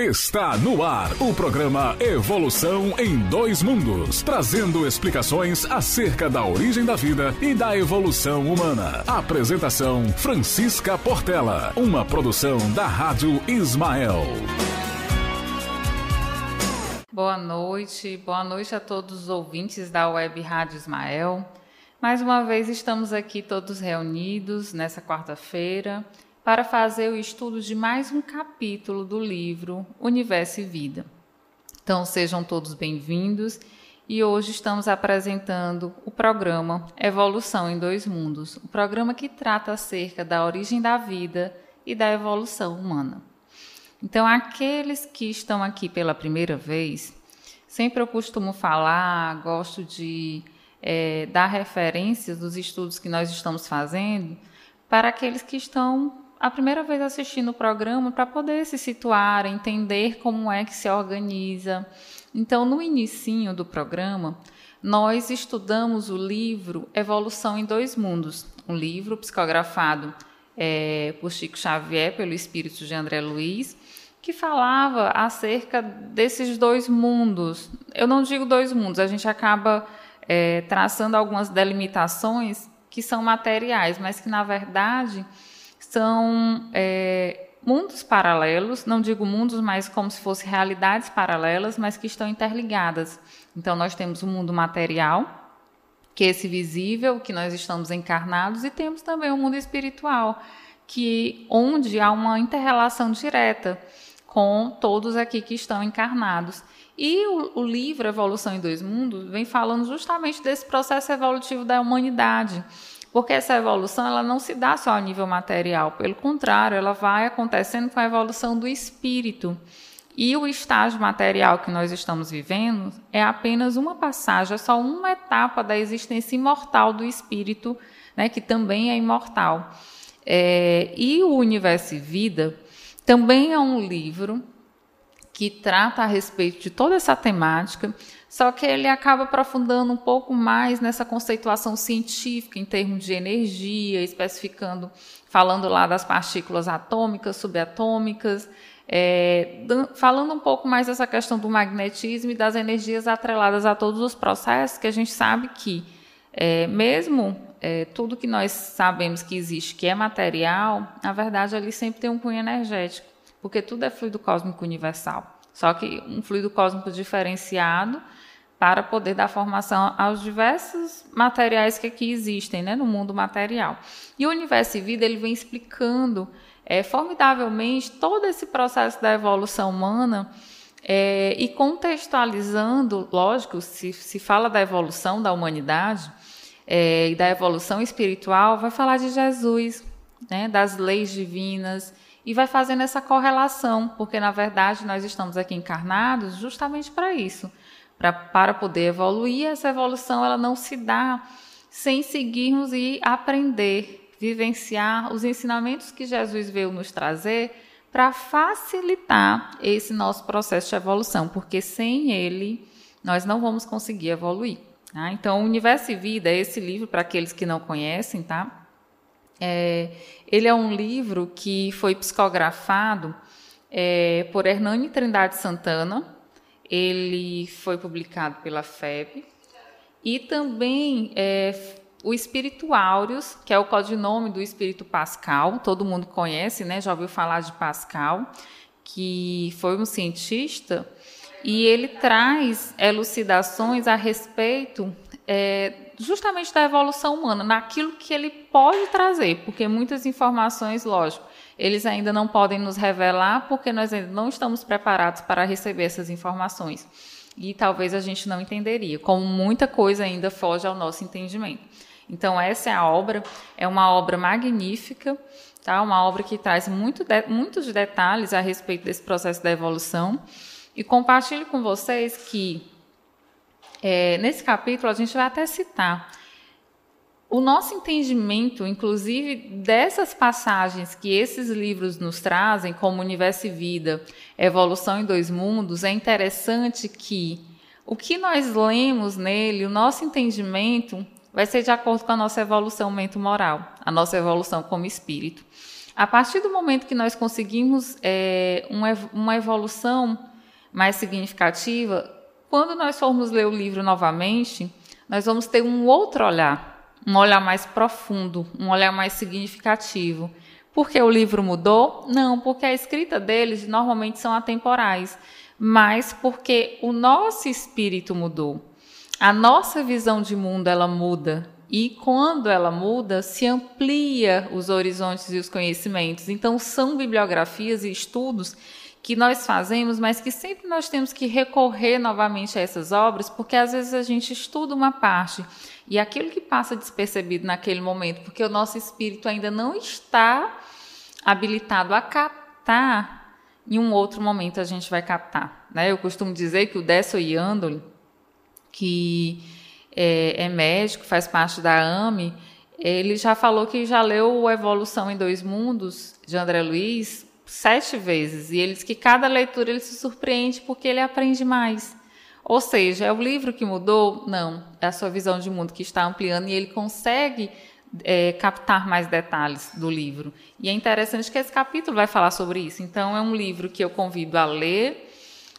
Está no ar o programa Evolução em Dois Mundos, trazendo explicações acerca da origem da vida e da evolução humana. Apresentação Francisca Portela, uma produção da Rádio Ismael. Boa noite, boa noite a todos os ouvintes da Web Rádio Ismael. Mais uma vez estamos aqui todos reunidos nessa quarta-feira para fazer o estudo de mais um capítulo do livro Universo e Vida. Então sejam todos bem-vindos e hoje estamos apresentando o programa Evolução em Dois Mundos, o programa que trata acerca da origem da vida e da evolução humana. Então, aqueles que estão aqui pela primeira vez, sempre eu costumo falar, gosto de é, dar referências dos estudos que nós estamos fazendo para aqueles que estão a primeira vez assistindo o programa para poder se situar, entender como é que se organiza. Então, no início do programa, nós estudamos o livro Evolução em Dois Mundos, um livro psicografado é, por Chico Xavier, pelo espírito de André Luiz, que falava acerca desses dois mundos. Eu não digo dois mundos, a gente acaba é, traçando algumas delimitações que são materiais, mas que, na verdade, são é, mundos paralelos, não digo mundos, mas como se fossem realidades paralelas, mas que estão interligadas. Então, nós temos o mundo material, que é esse visível, que nós estamos encarnados, e temos também o mundo espiritual, que onde há uma interrelação direta com todos aqui que estão encarnados. E o, o, livro Evolução em Dois Mundos vem falando justamente desse processo evolutivo da humanidade, porque essa evolução ela não se dá só a nível material, pelo contrário, ela vai acontecendo com a evolução do espírito. E o estágio material que nós estamos vivendo é apenas uma passagem, é só uma etapa da existência imortal do espírito, né, que também é imortal. É, e o Universo e Vida também é um livro que trata a respeito de toda essa temática, só que ele acaba aprofundando um pouco mais nessa conceituação científica em termos de energia, especificando, falando lá das partículas atômicas, subatômicas, é, falando um pouco mais dessa questão do magnetismo e das energias atreladas a todos os processos, que a gente sabe que, é, mesmo é, tudo que nós sabemos que existe, que é material, na verdade ali sempre tem um cunho energético, porque tudo é fluido cósmico universal. Só que um fluido cósmico diferenciado para poder dar formação aos diversos materiais que aqui existem, né, no mundo material. E o Universo e Vida ele vem explicando é, formidavelmente todo esse processo da evolução humana é, e contextualizando, lógico, se, se fala da evolução da humanidade é, e da evolução espiritual, vai falar de Jesus, né, das leis divinas e vai fazendo essa correlação, porque na verdade nós estamos aqui encarnados justamente para isso pra, para poder evoluir. Essa evolução ela não se dá sem seguirmos e aprender, vivenciar os ensinamentos que Jesus veio nos trazer para facilitar esse nosso processo de evolução, porque sem ele nós não vamos conseguir evoluir. Tá? Então, Universo e Vida, esse livro, para aqueles que não conhecem, tá? É, ele é um livro que foi psicografado é, por Hernani Trindade Santana, ele foi publicado pela FEB. E também é, o Espírito Áureos, que é o codinome do Espírito Pascal, todo mundo conhece, né? já ouviu falar de Pascal, que foi um cientista, e ele traz elucidações a respeito é, justamente da evolução humana, naquilo que ele pode trazer, porque muitas informações, lógico, eles ainda não podem nos revelar porque nós ainda não estamos preparados para receber essas informações. E talvez a gente não entenderia, como muita coisa ainda foge ao nosso entendimento. Então, essa é a obra, é uma obra magnífica, tá? uma obra que traz muito de, muitos detalhes a respeito desse processo da evolução. E compartilho com vocês que, é, nesse capítulo, a gente vai até citar o nosso entendimento, inclusive, dessas passagens que esses livros nos trazem, como Universo e Vida, Evolução em Dois Mundos, é interessante que o que nós lemos nele, o nosso entendimento, vai ser de acordo com a nossa evolução mente moral a nossa evolução como espírito. A partir do momento que nós conseguimos é, uma evolução mais significativa, quando nós formos ler o livro novamente, nós vamos ter um outro olhar, um olhar mais profundo, um olhar mais significativo. Porque o livro mudou? Não, porque a escrita deles normalmente são atemporais, mas porque o nosso espírito mudou. A nossa visão de mundo ela muda e quando ela muda, se amplia os horizontes e os conhecimentos. Então são bibliografias e estudos que nós fazemos, mas que sempre nós temos que recorrer novamente a essas obras, porque às vezes a gente estuda uma parte e aquilo que passa despercebido naquele momento, porque o nosso espírito ainda não está habilitado a captar, em um outro momento a gente vai captar. Né? Eu costumo dizer que o Dessel Yandoli, que é, é médico, faz parte da AME, ele já falou que já leu Evolução em Dois Mundos, de André Luiz, sete vezes. E ele diz que cada leitura ele se surpreende porque ele aprende mais. Ou seja, é o livro que mudou? Não, é a sua visão de mundo que está ampliando e ele consegue é, captar mais detalhes do livro. E é interessante que esse capítulo vai falar sobre isso. Então, é um livro que eu convido a ler,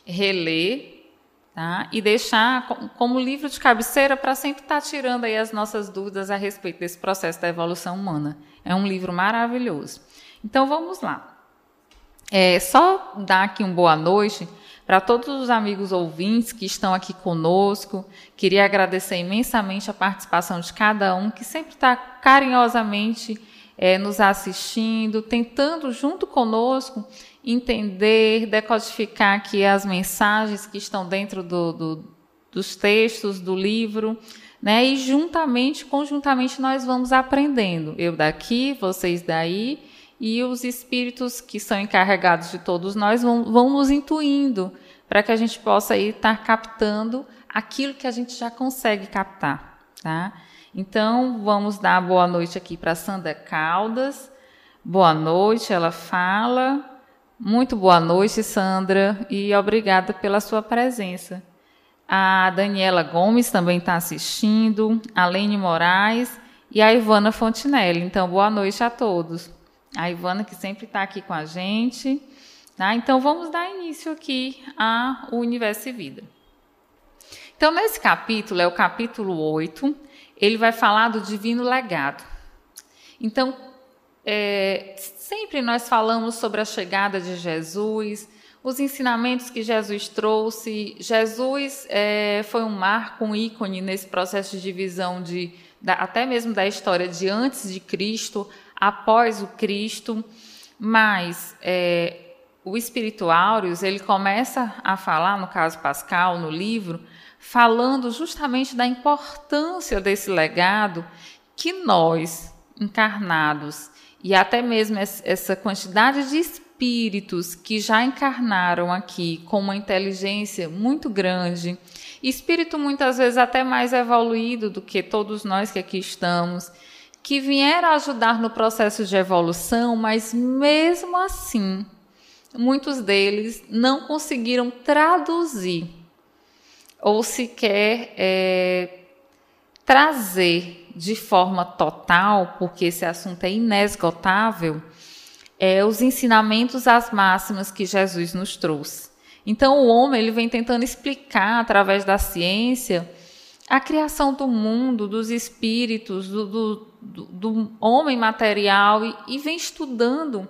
reler, tá? e deixar como livro de cabeceira para sempre estar tá tirando aí as nossas dúvidas a respeito desse processo da evolução humana. É um livro maravilhoso. Então, vamos lá. É, só dar aqui uma boa noite para todos os amigos ouvintes que estão aqui conosco. Queria agradecer imensamente a participação de cada um que sempre está carinhosamente é, nos assistindo, tentando junto conosco entender, decodificar aqui as mensagens que estão dentro do, do, dos textos do livro. Né? E juntamente, conjuntamente, nós vamos aprendendo. Eu daqui, vocês daí e os espíritos que são encarregados de todos nós vão, vão nos intuindo para que a gente possa estar captando aquilo que a gente já consegue captar, tá? Então, vamos dar boa noite aqui para Sandra Caldas. Boa noite, ela fala. Muito boa noite, Sandra, e obrigada pela sua presença. A Daniela Gomes também está assistindo, a Lene Moraes e a Ivana Fontinelli. Então, boa noite a todos a Ivana, que sempre está aqui com a gente. Tá? Então, vamos dar início aqui ao Universo e Vida. Então, nesse capítulo, é o capítulo 8, ele vai falar do divino legado. Então, é, sempre nós falamos sobre a chegada de Jesus, os ensinamentos que Jesus trouxe. Jesus é, foi um marco, um ícone nesse processo de divisão de, da, até mesmo da história de antes de Cristo após o Cristo, mas é, o Espírito Áureos, ele começa a falar, no caso Pascal, no livro, falando justamente da importância desse legado que nós, encarnados, e até mesmo essa quantidade de espíritos que já encarnaram aqui com uma inteligência muito grande, espírito muitas vezes até mais evoluído do que todos nós que aqui estamos, que vieram ajudar no processo de evolução, mas mesmo assim, muitos deles não conseguiram traduzir ou sequer é, trazer de forma total, porque esse assunto é inesgotável, é, os ensinamentos, as máximas que Jesus nos trouxe. Então, o homem ele vem tentando explicar através da ciência a criação do mundo, dos espíritos, do, do, do, homem material e, e, vem estudando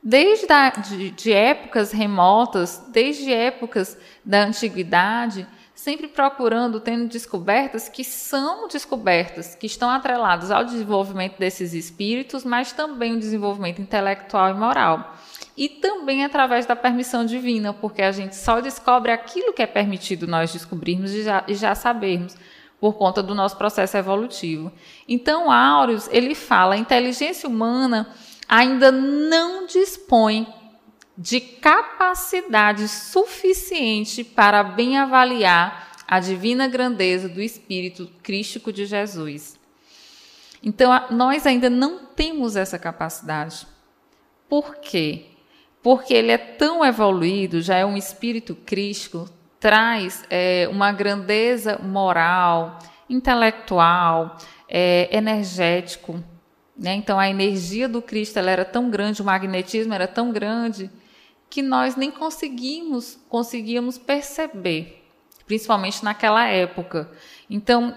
desde a, de, de épocas remotas, desde épocas da antiguidade, sempre procurando, tendo descobertas que são descobertas, que estão atreladas ao desenvolvimento desses espíritos, mas também o desenvolvimento intelectual e moral e também através da permissão divina, porque a gente só descobre aquilo que é permitido nós descobrirmos e já, e já sabermos por conta do nosso processo evolutivo. Então, Áureos, ele fala, a inteligência humana ainda não dispõe de capacidade suficiente para bem avaliar a divina grandeza do Espírito Crístico de Jesus. Então, nós ainda não temos essa capacidade. Por quê? porque ele é tão evoluído, já é um espírito crístico, traz é, uma grandeza moral, intelectual, é, energético, Né? Então a energia do Cristo era tão grande, o magnetismo era tão grande que nós nem conseguimos conseguíamos perceber, principalmente naquela época. Então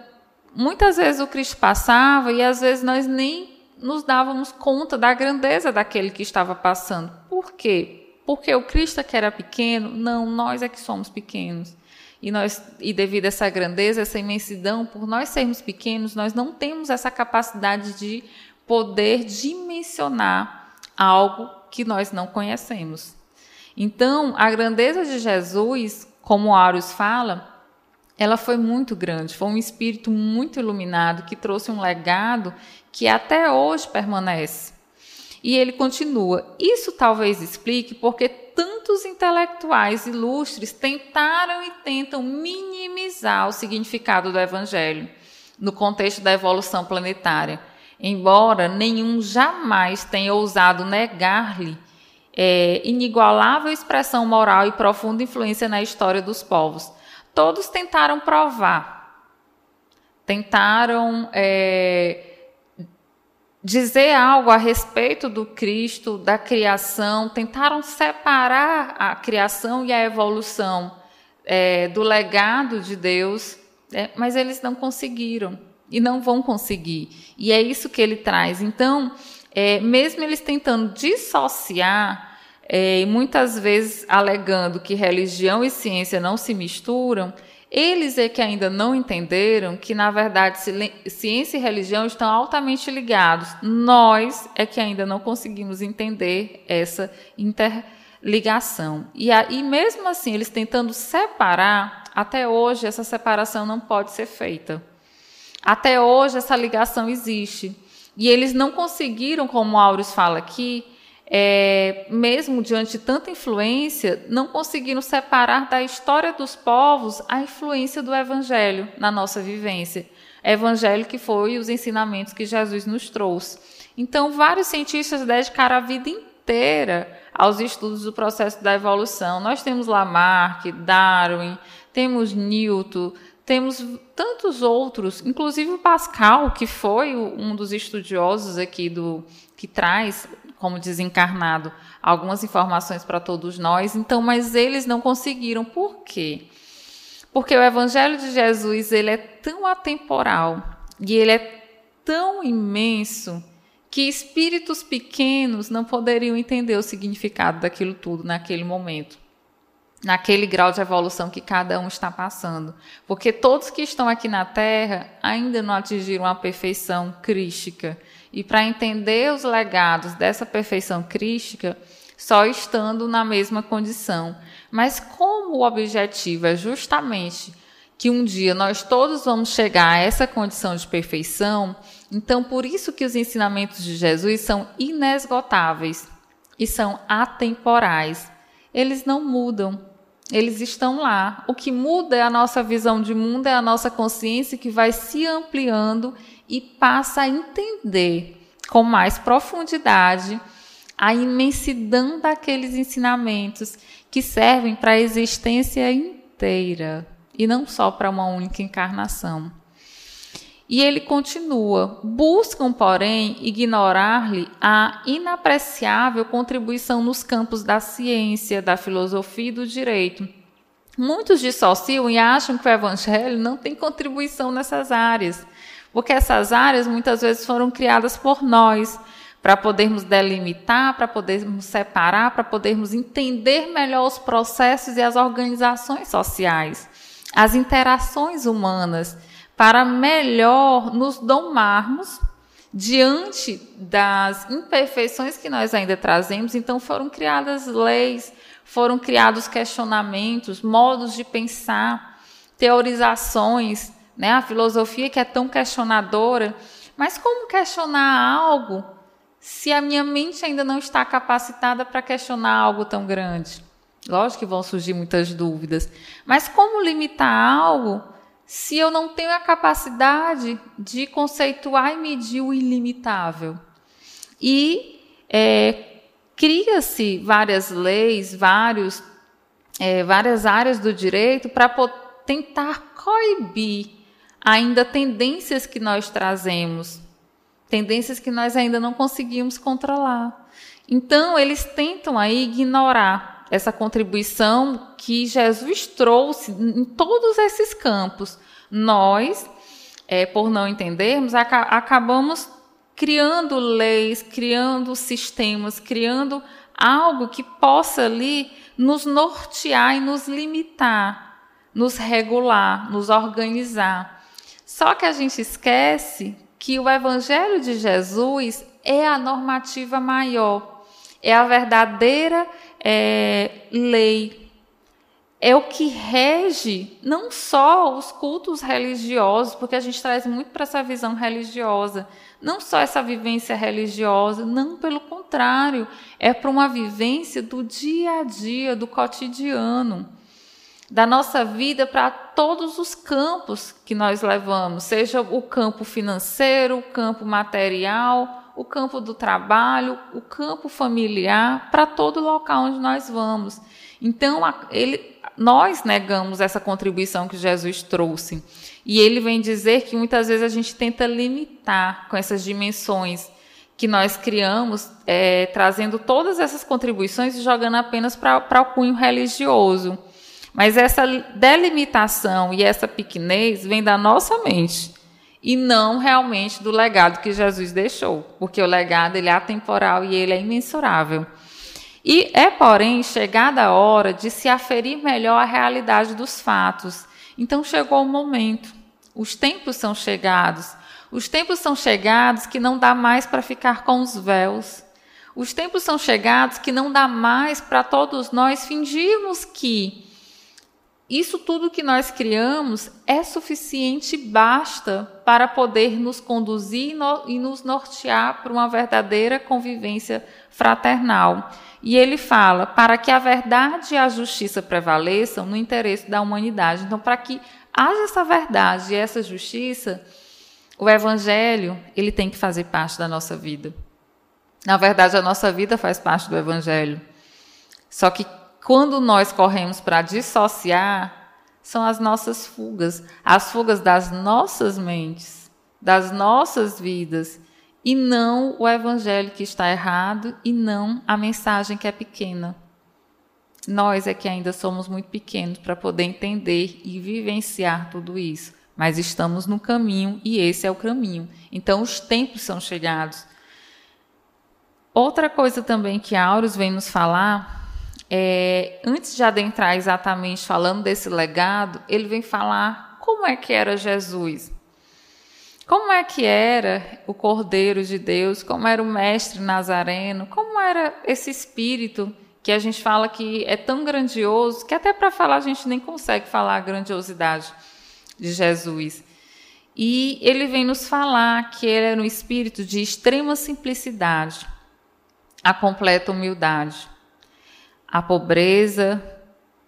muitas vezes o Cristo passava e às vezes nós nem nos dávamos conta da grandeza daquele que estava passando. Por quê? Porque o Cristo é que era pequeno? Não, nós é que somos pequenos. E, nós, e devido a essa grandeza, essa imensidão, por nós sermos pequenos, nós não temos essa capacidade de poder dimensionar algo que nós não conhecemos. Então, a grandeza de Jesus, como Arius fala, ela foi muito grande, foi um espírito muito iluminado que trouxe um legado que até hoje permanece. E ele continua: Isso talvez explique porque tantos intelectuais ilustres tentaram e tentam minimizar o significado do evangelho no contexto da evolução planetária, embora nenhum jamais tenha ousado negar-lhe é, inigualável expressão moral e profunda influência na história dos povos. Todos tentaram provar, tentaram é, dizer algo a respeito do Cristo, da criação, tentaram separar a criação e a evolução é, do legado de Deus, é, mas eles não conseguiram e não vão conseguir. E é isso que ele traz. Então, é, mesmo eles tentando dissociar, é, e muitas vezes alegando que religião e ciência não se misturam, eles é que ainda não entenderam que, na verdade, ciência e religião estão altamente ligados. Nós é que ainda não conseguimos entender essa interligação. E, e mesmo assim, eles tentando separar, até hoje essa separação não pode ser feita. Até hoje essa ligação existe. E eles não conseguiram, como o Aurus fala aqui, é, mesmo diante de tanta influência, não conseguiram separar da história dos povos a influência do Evangelho na nossa vivência. Evangelho que foi os ensinamentos que Jesus nos trouxe. Então, vários cientistas dedicaram a vida inteira aos estudos do processo da evolução. Nós temos Lamarck, Darwin, temos Newton, temos tantos outros, inclusive o Pascal, que foi um dos estudiosos aqui do que traz como desencarnado algumas informações para todos nós. Então, mas eles não conseguiram. Por quê? Porque o evangelho de Jesus, ele é tão atemporal e ele é tão imenso que espíritos pequenos não poderiam entender o significado daquilo tudo naquele momento naquele grau de evolução que cada um está passando. Porque todos que estão aqui na Terra ainda não atingiram a perfeição crística. E para entender os legados dessa perfeição crística, só estando na mesma condição. Mas como o objetivo é justamente que um dia nós todos vamos chegar a essa condição de perfeição, então por isso que os ensinamentos de Jesus são inesgotáveis e são atemporais. Eles não mudam. Eles estão lá. O que muda é a nossa visão de mundo, é a nossa consciência que vai se ampliando e passa a entender com mais profundidade a imensidão daqueles ensinamentos que servem para a existência inteira e não só para uma única encarnação. E ele continua: buscam, porém, ignorar-lhe a inapreciável contribuição nos campos da ciência, da filosofia e do direito. Muitos dissociam e acham que o evangelho não tem contribuição nessas áreas, porque essas áreas muitas vezes foram criadas por nós, para podermos delimitar, para podermos separar, para podermos entender melhor os processos e as organizações sociais, as interações humanas para melhor nos domarmos diante das imperfeições que nós ainda trazemos. Então, foram criadas leis, foram criados questionamentos, modos de pensar, teorizações, né? a filosofia que é tão questionadora. Mas como questionar algo se a minha mente ainda não está capacitada para questionar algo tão grande? Lógico que vão surgir muitas dúvidas, mas como limitar algo se eu não tenho a capacidade de conceituar e medir o ilimitável. E é, cria-se várias leis, vários, é, várias áreas do direito para tentar coibir ainda tendências que nós trazemos tendências que nós ainda não conseguimos controlar. Então, eles tentam aí ignorar essa contribuição que Jesus trouxe em todos esses campos. Nós, é, por não entendermos, aca acabamos criando leis, criando sistemas, criando algo que possa ali nos nortear e nos limitar, nos regular, nos organizar. Só que a gente esquece que o Evangelho de Jesus é a normativa maior, é a verdadeira é, lei, é o que rege não só os cultos religiosos, porque a gente traz muito para essa visão religiosa, não só essa vivência religiosa, não, pelo contrário, é para uma vivência do dia a dia, do cotidiano da nossa vida para todos os campos que nós levamos, seja o campo financeiro, o campo material, o campo do trabalho, o campo familiar, para todo local onde nós vamos. Então, ele, nós negamos essa contribuição que Jesus trouxe. E ele vem dizer que muitas vezes a gente tenta limitar com essas dimensões que nós criamos, é, trazendo todas essas contribuições e jogando apenas para o cunho religioso. Mas essa delimitação e essa pequenez vem da nossa mente e não realmente do legado que Jesus deixou, porque o legado ele é atemporal e ele é imensurável. E é, porém, chegada a hora de se aferir melhor a realidade dos fatos. Então chegou o momento. Os tempos são chegados. Os tempos são chegados que não dá mais para ficar com os véus. Os tempos são chegados que não dá mais para todos nós fingirmos que isso tudo que nós criamos é suficiente, basta para poder nos conduzir e nos nortear para uma verdadeira convivência fraternal. E ele fala para que a verdade e a justiça prevaleçam no interesse da humanidade. Então, para que haja essa verdade e essa justiça, o evangelho ele tem que fazer parte da nossa vida. Na verdade, a nossa vida faz parte do evangelho. Só que quando nós corremos para dissociar, são as nossas fugas, as fugas das nossas mentes, das nossas vidas, e não o evangelho que está errado e não a mensagem que é pequena. Nós é que ainda somos muito pequenos para poder entender e vivenciar tudo isso, mas estamos no caminho e esse é o caminho. Então os tempos são chegados. Outra coisa também que Auros vem nos falar é, antes de adentrar exatamente falando desse legado, ele vem falar como é que era Jesus. Como é que era o Cordeiro de Deus, como era o Mestre Nazareno, como era esse espírito que a gente fala que é tão grandioso, que até para falar a gente nem consegue falar a grandiosidade de Jesus. E ele vem nos falar que ele era um espírito de extrema simplicidade, a completa humildade a pobreza,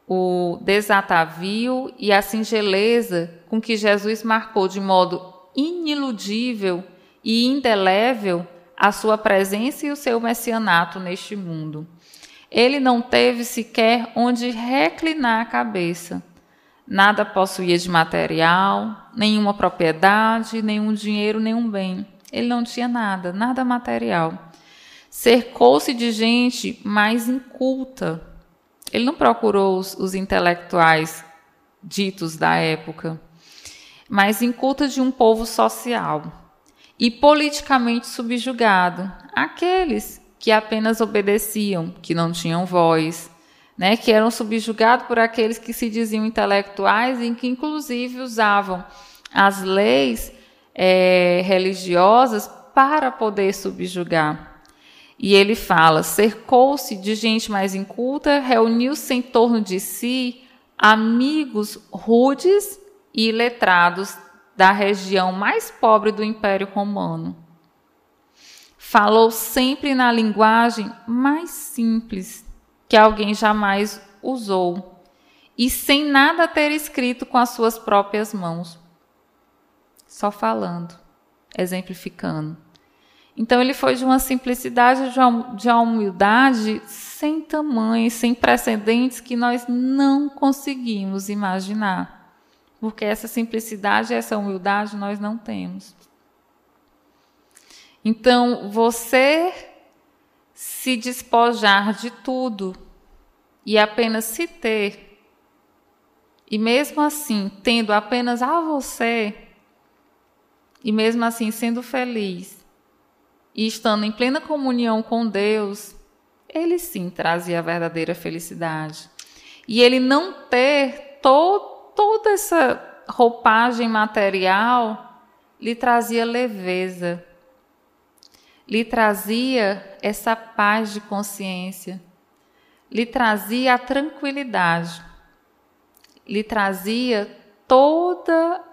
o desatavio e a singeleza com que Jesus marcou de modo iniludível e indelével a sua presença e o seu messianato neste mundo. Ele não teve sequer onde reclinar a cabeça. Nada possuía de material, nenhuma propriedade, nenhum dinheiro, nenhum bem. Ele não tinha nada, nada material cercou-se de gente mais inculta. Ele não procurou os, os intelectuais ditos da época, mas inculta de um povo social e politicamente subjugado, aqueles que apenas obedeciam, que não tinham voz, né, que eram subjugados por aqueles que se diziam intelectuais e que inclusive usavam as leis é, religiosas para poder subjugar. E ele fala: cercou-se de gente mais inculta, reuniu-se em torno de si amigos rudes e letrados da região mais pobre do Império Romano. Falou sempre na linguagem mais simples que alguém jamais usou e sem nada ter escrito com as suas próprias mãos. Só falando, exemplificando. Então ele foi de uma simplicidade, de uma humildade sem tamanho, sem precedentes que nós não conseguimos imaginar. Porque essa simplicidade, essa humildade nós não temos. Então, você se despojar de tudo e apenas se ter, e mesmo assim, tendo apenas a você, e mesmo assim sendo feliz, e estando em plena comunhão com Deus, ele sim trazia a verdadeira felicidade. E ele não ter to toda essa roupagem material lhe trazia leveza, lhe trazia essa paz de consciência, lhe trazia a tranquilidade, lhe trazia toda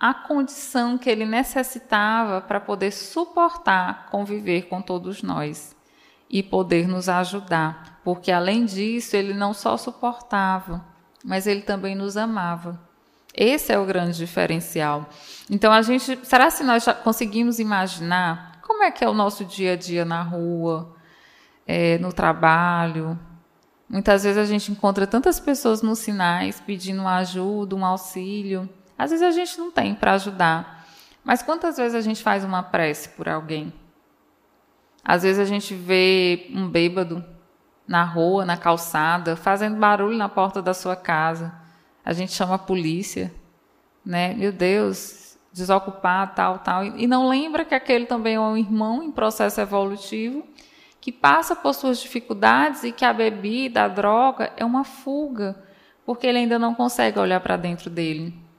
a condição que ele necessitava para poder suportar conviver com todos nós e poder nos ajudar, porque além disso, ele não só suportava, mas ele também nos amava. Esse é o grande diferencial. Então a gente, será se nós já conseguimos imaginar como é que é o nosso dia a dia na rua, é, no trabalho? Muitas vezes a gente encontra tantas pessoas nos sinais pedindo ajuda, um auxílio. Às vezes a gente não tem para ajudar. Mas quantas vezes a gente faz uma prece por alguém? Às vezes a gente vê um bêbado na rua, na calçada, fazendo barulho na porta da sua casa. A gente chama a polícia, né? Meu Deus, desocupar, tal, tal. E não lembra que aquele também é um irmão em processo evolutivo que passa por suas dificuldades e que a bebida, a droga, é uma fuga, porque ele ainda não consegue olhar para dentro dele.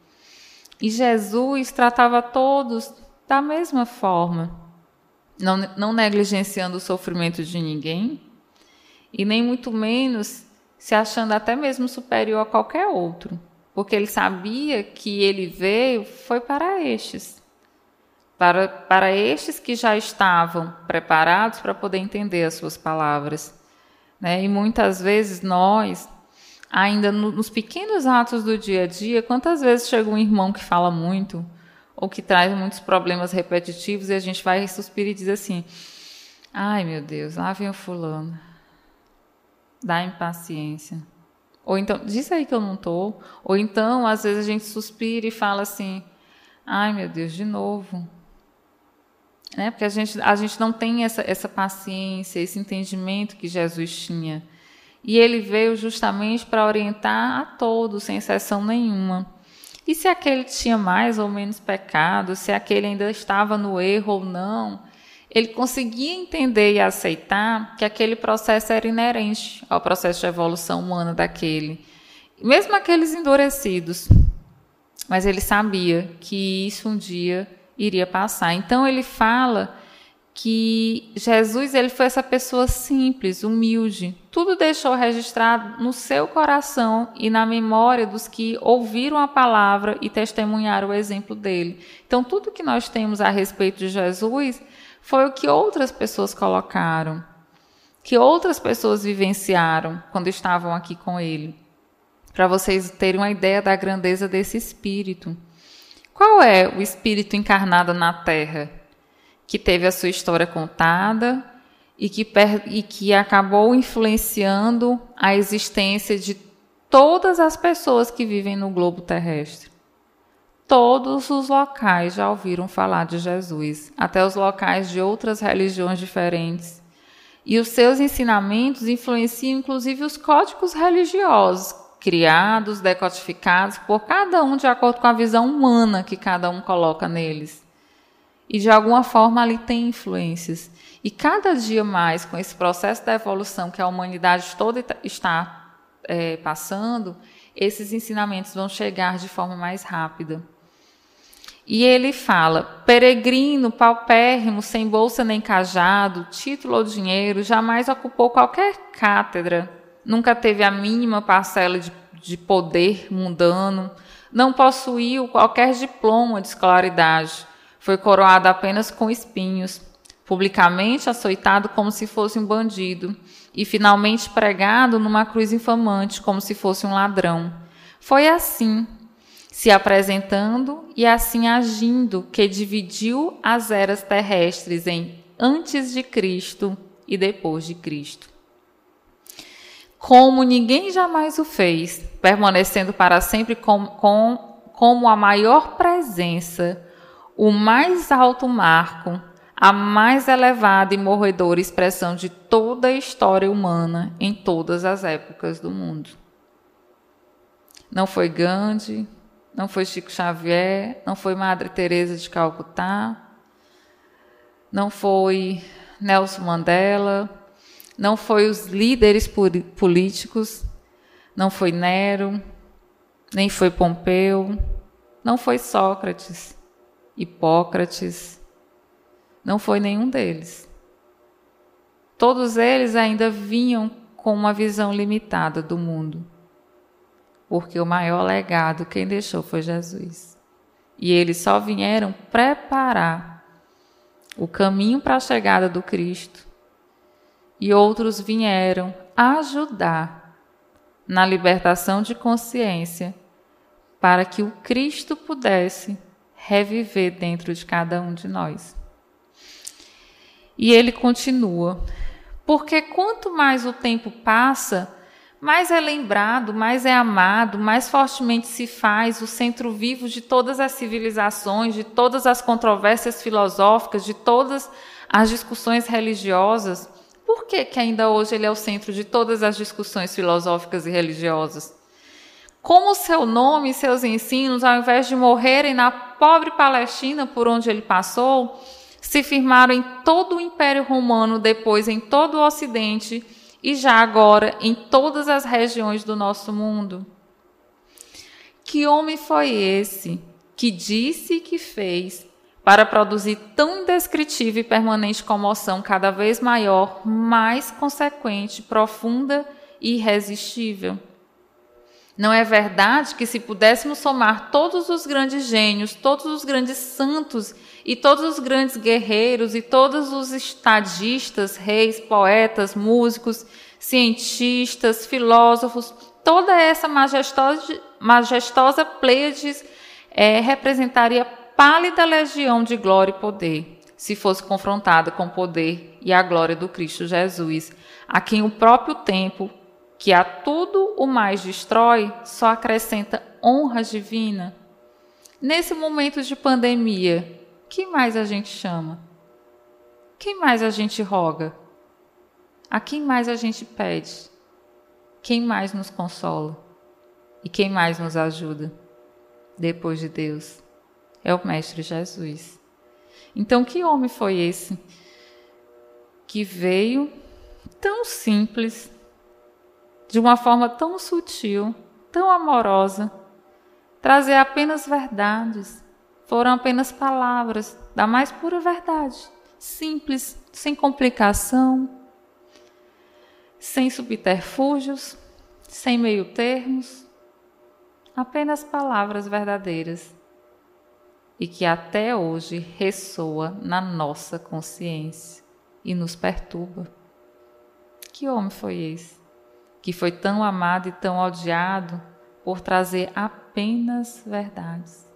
E Jesus tratava todos da mesma forma não, não negligenciando o sofrimento de ninguém e nem muito menos se achando até mesmo superior a qualquer outro, porque ele sabia que ele veio foi para estes, para, para estes que já estavam preparados para poder entender as suas palavras. Né? E muitas vezes nós, ainda no, nos pequenos atos do dia a dia, quantas vezes chega um irmão que fala muito, ou que traz muitos problemas repetitivos e a gente vai suspirar e diz assim: ai meu Deus, lá vem o fulano. Dá impaciência. Ou então, diz aí que eu não estou. Ou então, às vezes a gente suspira e fala assim: ai meu Deus, de novo. Né? Porque a gente, a gente não tem essa, essa paciência, esse entendimento que Jesus tinha. E ele veio justamente para orientar a todos, sem exceção nenhuma. E se aquele tinha mais ou menos pecado, se aquele ainda estava no erro ou não, ele conseguia entender e aceitar que aquele processo era inerente ao processo de evolução humana daquele, mesmo aqueles endurecidos. Mas ele sabia que isso um dia iria passar. Então ele fala que Jesus ele foi essa pessoa simples, humilde. Tudo deixou registrado no seu coração e na memória dos que ouviram a palavra e testemunharam o exemplo dele. Então, tudo que nós temos a respeito de Jesus foi o que outras pessoas colocaram, que outras pessoas vivenciaram quando estavam aqui com ele. Para vocês terem uma ideia da grandeza desse espírito. Qual é o espírito encarnado na Terra? Que teve a sua história contada e que, e que acabou influenciando a existência de todas as pessoas que vivem no globo terrestre. Todos os locais já ouviram falar de Jesus, até os locais de outras religiões diferentes. E os seus ensinamentos influenciam inclusive os códigos religiosos criados, decodificados por cada um de acordo com a visão humana que cada um coloca neles e de alguma forma ali tem influências. E cada dia mais, com esse processo da evolução que a humanidade toda está é, passando, esses ensinamentos vão chegar de forma mais rápida. E ele fala: peregrino, paupérrimo, sem bolsa nem cajado, título ou dinheiro, jamais ocupou qualquer cátedra, nunca teve a mínima parcela de, de poder mundano, não possuiu qualquer diploma de escolaridade foi coroado apenas com espinhos, publicamente açoitado como se fosse um bandido, e finalmente pregado numa cruz infamante, como se fosse um ladrão. Foi assim, se apresentando e assim agindo, que dividiu as eras terrestres em antes de Cristo e depois de Cristo. Como ninguém jamais o fez, permanecendo para sempre com, com, como a maior presença o mais alto marco, a mais elevada e morredora expressão de toda a história humana em todas as épocas do mundo. Não foi Gandhi, não foi Chico Xavier, não foi Madre Teresa de Calcutá, não foi Nelson Mandela, não foi os líderes políticos, não foi Nero, nem foi Pompeu, não foi Sócrates, Hipócrates, não foi nenhum deles. Todos eles ainda vinham com uma visão limitada do mundo, porque o maior legado quem deixou foi Jesus. E eles só vieram preparar o caminho para a chegada do Cristo, e outros vieram ajudar na libertação de consciência para que o Cristo pudesse reviver dentro de cada um de nós. E ele continua: porque quanto mais o tempo passa, mais é lembrado, mais é amado, mais fortemente se faz o centro vivo de todas as civilizações, de todas as controvérsias filosóficas, de todas as discussões religiosas. Por que, que ainda hoje ele é o centro de todas as discussões filosóficas e religiosas? Como o seu nome e seus ensinos, ao invés de morrerem na pobre Palestina por onde ele passou, se firmaram em todo o Império Romano, depois em todo o Ocidente e já agora em todas as regiões do nosso mundo. Que homem foi esse que disse e que fez para produzir tão indescritível e permanente comoção cada vez maior, mais consequente, profunda e irresistível? Não é verdade que, se pudéssemos somar todos os grandes gênios, todos os grandes santos e todos os grandes guerreiros e todos os estadistas, reis, poetas, músicos, cientistas, filósofos, toda essa majestosa, majestosa Pleiades é, representaria pálida legião de glória e poder, se fosse confrontada com o poder e a glória do Cristo Jesus, a quem o próprio tempo que a tudo o mais destrói, só acrescenta honra divina. Nesse momento de pandemia, que mais a gente chama? Quem mais a gente roga? A quem mais a gente pede? Quem mais nos consola? E quem mais nos ajuda? Depois de Deus, é o Mestre Jesus. Então, que homem foi esse que veio tão simples, de uma forma tão sutil, tão amorosa, trazer apenas verdades. Foram apenas palavras da mais pura verdade, simples, sem complicação, sem subterfúgios, sem meio-termos, apenas palavras verdadeiras e que até hoje ressoa na nossa consciência e nos perturba. Que homem foi esse? Que foi tão amado e tão odiado por trazer apenas verdades,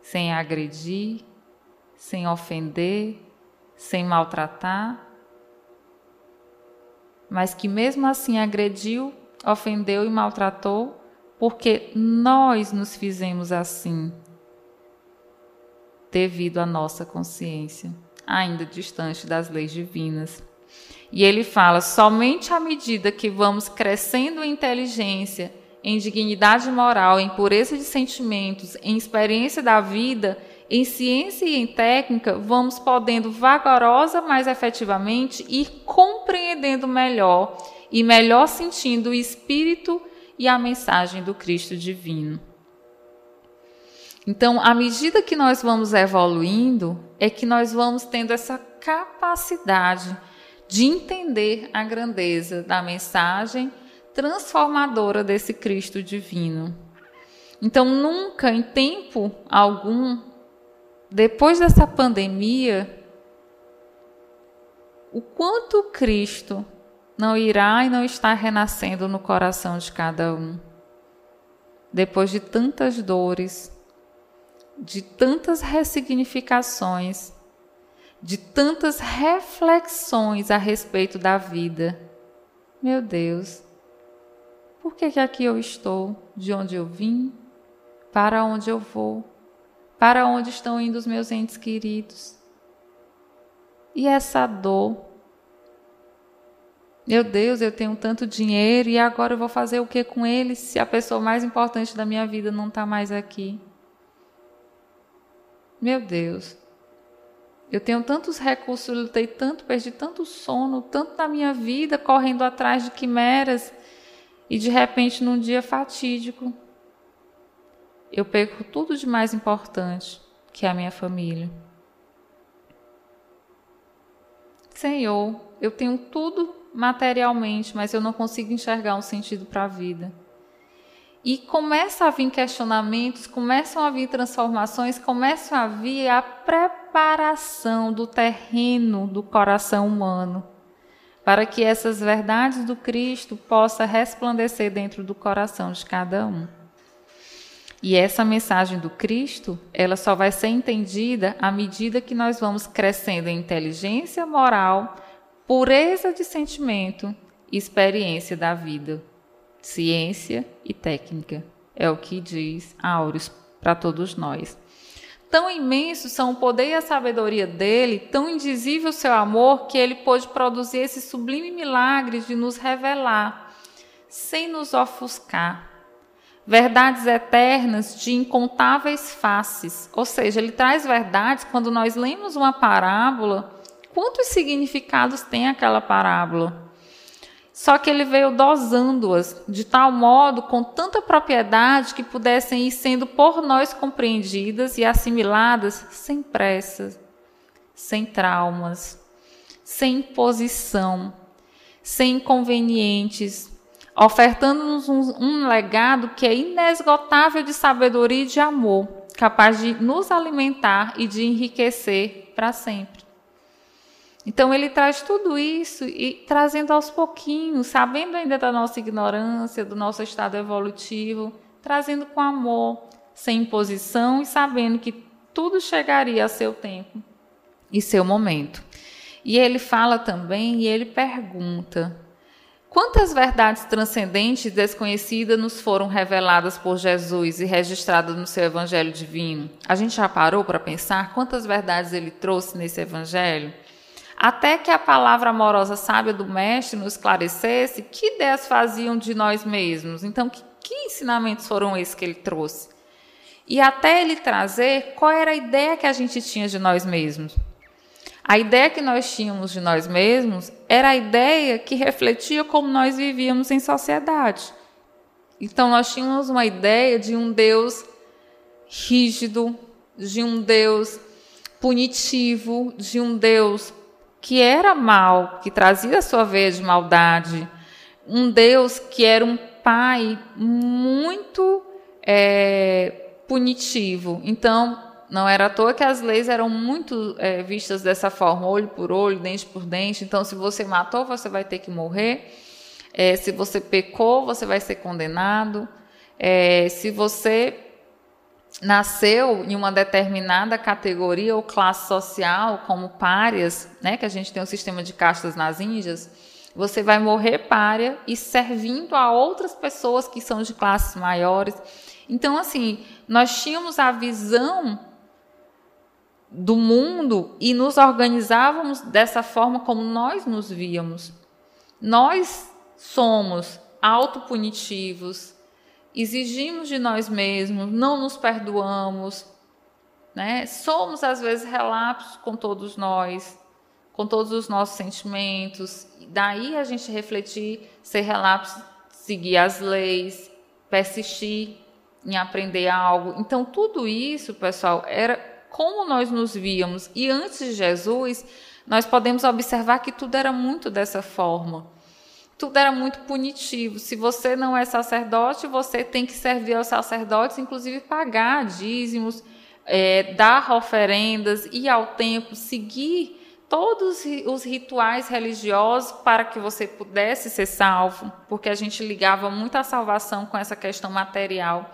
sem agredir, sem ofender, sem maltratar, mas que mesmo assim agrediu, ofendeu e maltratou, porque nós nos fizemos assim, devido à nossa consciência, ainda distante das leis divinas. E ele fala: somente à medida que vamos crescendo em inteligência, em dignidade moral, em pureza de sentimentos, em experiência da vida, em ciência e em técnica, vamos podendo vagarosa, mais efetivamente, ir compreendendo melhor e melhor sentindo o espírito e a mensagem do Cristo divino. Então, à medida que nós vamos evoluindo, é que nós vamos tendo essa capacidade de entender a grandeza da mensagem transformadora desse Cristo divino. Então, nunca, em tempo algum, depois dessa pandemia, o quanto Cristo não irá e não está renascendo no coração de cada um. Depois de tantas dores, de tantas ressignificações, de tantas reflexões a respeito da vida. Meu Deus, por que, que aqui eu estou? De onde eu vim? Para onde eu vou? Para onde estão indo os meus entes queridos? E essa dor. Meu Deus, eu tenho tanto dinheiro e agora eu vou fazer o que com ele se a pessoa mais importante da minha vida não está mais aqui? Meu Deus. Eu tenho tantos recursos, eu lutei tanto, perdi tanto sono, tanto na minha vida, correndo atrás de quimeras, e de repente, num dia fatídico, eu perco tudo de mais importante, que é a minha família. Senhor, eu tenho tudo materialmente, mas eu não consigo enxergar um sentido para a vida. E começa a vir questionamentos, começam a vir transformações, começa a vir a preparação do terreno do coração humano, para que essas verdades do Cristo possa resplandecer dentro do coração de cada um. E essa mensagem do Cristo, ela só vai ser entendida à medida que nós vamos crescendo em inteligência moral, pureza de sentimento e experiência da vida, ciência e técnica. É o que diz Áureos para todos nós. Tão imensos são o poder e a sabedoria dele, tão indizível o seu amor, que ele pôde produzir esse sublime milagre de nos revelar, sem nos ofuscar, verdades eternas de incontáveis faces. Ou seja, ele traz verdades quando nós lemos uma parábola, quantos significados tem aquela parábola? Só que ele veio dosando-as de tal modo, com tanta propriedade, que pudessem ir sendo por nós compreendidas e assimiladas sem pressa, sem traumas, sem imposição, sem inconvenientes, ofertando-nos um, legado que é inesgotável de sabedoria e de amor, capaz de nos alimentar e de enriquecer para sempre. Então ele traz tudo isso e trazendo aos pouquinhos, sabendo ainda da nossa ignorância, do nosso estado evolutivo, trazendo com amor, sem imposição e sabendo que tudo chegaria a seu tempo e seu momento. E ele fala também e ele pergunta: Quantas verdades transcendentes e desconhecidas nos foram reveladas por Jesus e registradas no seu evangelho divino? A gente já parou para pensar quantas verdades ele trouxe nesse evangelho? Até que a palavra amorosa sábia do mestre nos esclarecesse que ideias faziam de nós mesmos. Então, que, que ensinamentos foram esses que ele trouxe? E até ele trazer qual era a ideia que a gente tinha de nós mesmos. A ideia que nós tínhamos de nós mesmos era a ideia que refletia como nós vivíamos em sociedade. Então, nós tínhamos uma ideia de um Deus rígido, de um Deus punitivo, de um Deus que era mal, que trazia a sua veia de maldade, um Deus que era um pai muito é, punitivo. Então, não era à toa que as leis eram muito é, vistas dessa forma, olho por olho, dente por dente. Então, se você matou, você vai ter que morrer. É, se você pecou, você vai ser condenado. É, se você nasceu em uma determinada categoria ou classe social, como párias, né, que a gente tem um sistema de castas nas Índias, você vai morrer párea e servindo a outras pessoas que são de classes maiores. Então, assim, nós tínhamos a visão do mundo e nos organizávamos dessa forma como nós nos víamos. Nós somos autopunitivos, exigimos de nós mesmos, não nos perdoamos, né? Somos às vezes relapsos com todos nós, com todos os nossos sentimentos. Daí a gente refletir, ser relapso, seguir as leis, persistir em aprender algo. Então tudo isso, pessoal, era como nós nos víamos. E antes de Jesus, nós podemos observar que tudo era muito dessa forma. Tudo era muito punitivo. Se você não é sacerdote, você tem que servir aos sacerdotes, inclusive pagar dízimos, é, dar oferendas, ir ao templo, seguir todos os rituais religiosos para que você pudesse ser salvo, porque a gente ligava muito a salvação com essa questão material,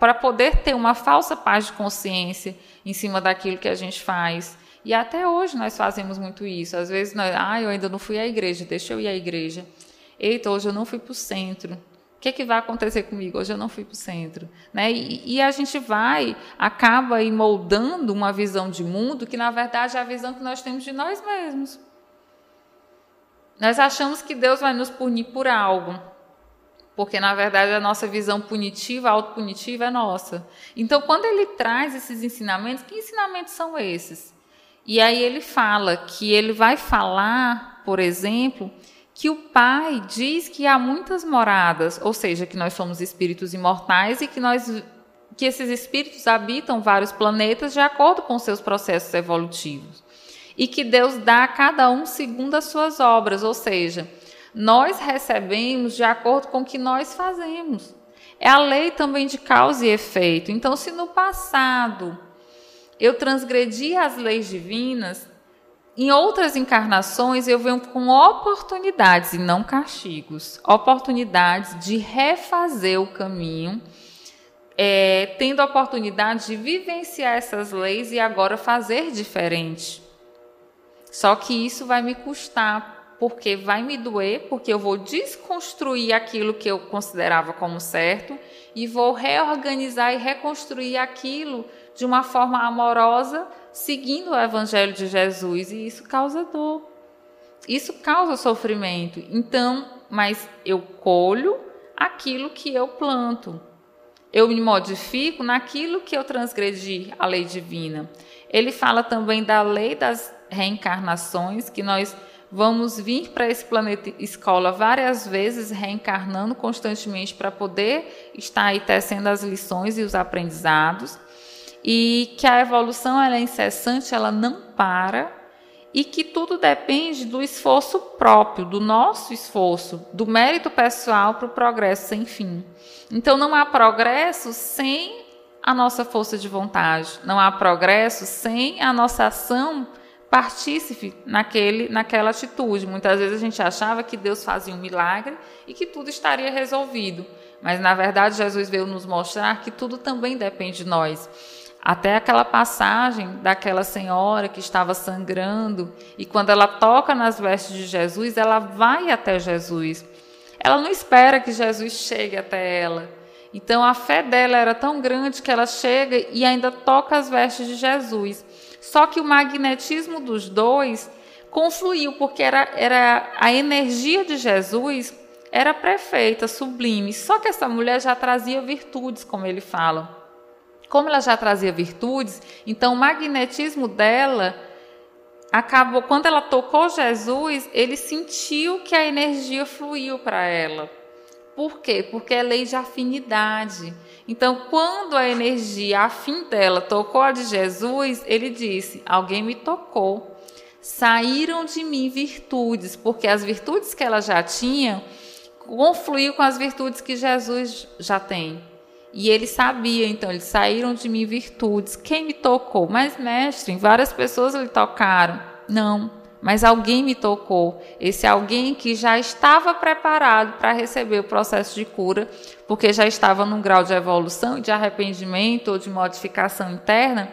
para poder ter uma falsa paz de consciência em cima daquilo que a gente faz. E até hoje nós fazemos muito isso. Às vezes, nós, ah, eu ainda não fui à igreja, deixa eu ir à igreja. Eita, hoje eu não fui para o centro. O que, que vai acontecer comigo? Hoje eu não fui para o centro. Né? E, e, a gente vai, acaba aí moldando uma visão de mundo que, na verdade, é a visão que nós temos de nós mesmos. Nós achamos que Deus vai nos punir por algo, porque, na verdade, a nossa visão punitiva, autopunitiva é nossa. Então, quando ele traz esses ensinamentos, que ensinamentos são esses? E aí ele fala que ele vai falar, por exemplo, que o Pai diz que há muitas moradas, ou seja, que nós somos espíritos imortais e que nós que esses espíritos habitam vários planetas de acordo com seus processos evolutivos. E que Deus dá a cada um segundo as suas obras, ou seja, nós recebemos de acordo com o que nós fazemos. É a lei também de causa e efeito. Então, se no passado eu transgredi as leis divinas, em outras encarnações, eu venho com oportunidades e não castigos oportunidades de refazer o caminho, é, tendo a oportunidade de vivenciar essas leis e agora fazer diferente. Só que isso vai me custar, porque vai me doer, porque eu vou desconstruir aquilo que eu considerava como certo e vou reorganizar e reconstruir aquilo de uma forma amorosa seguindo o Evangelho de Jesus e isso causa dor. Isso causa sofrimento. Então, mas eu colho aquilo que eu planto. Eu me modifico naquilo que eu transgredi a lei divina. Ele fala também da lei das reencarnações, que nós vamos vir para esse planeta escola várias vezes, reencarnando constantemente para poder estar aí tecendo as lições e os aprendizados. E que a evolução ela é incessante, ela não para. E que tudo depende do esforço próprio, do nosso esforço, do mérito pessoal para o progresso sem fim. Então não há progresso sem a nossa força de vontade, não há progresso sem a nossa ação partícipe naquele, naquela atitude. Muitas vezes a gente achava que Deus fazia um milagre e que tudo estaria resolvido, mas na verdade Jesus veio nos mostrar que tudo também depende de nós. Até aquela passagem daquela senhora que estava sangrando e quando ela toca nas vestes de Jesus, ela vai até Jesus. Ela não espera que Jesus chegue até ela. Então a fé dela era tão grande que ela chega e ainda toca as vestes de Jesus. Só que o magnetismo dos dois confluiu, porque era, era a energia de Jesus era perfeita, sublime. Só que essa mulher já trazia virtudes, como ele fala como ela já trazia virtudes, então o magnetismo dela acabou. Quando ela tocou Jesus, ele sentiu que a energia fluiu para ela. Por quê? Porque é lei de afinidade. Então, quando a energia afim dela tocou a de Jesus, ele disse: Alguém me tocou. Saíram de mim virtudes, porque as virtudes que ela já tinha confluiu com as virtudes que Jesus já tem. E ele sabia, então, eles saíram de mim virtudes. Quem me tocou? Mas, mestre, várias pessoas lhe tocaram. Não, mas alguém me tocou. Esse alguém que já estava preparado para receber o processo de cura, porque já estava num grau de evolução, de arrependimento ou de modificação interna,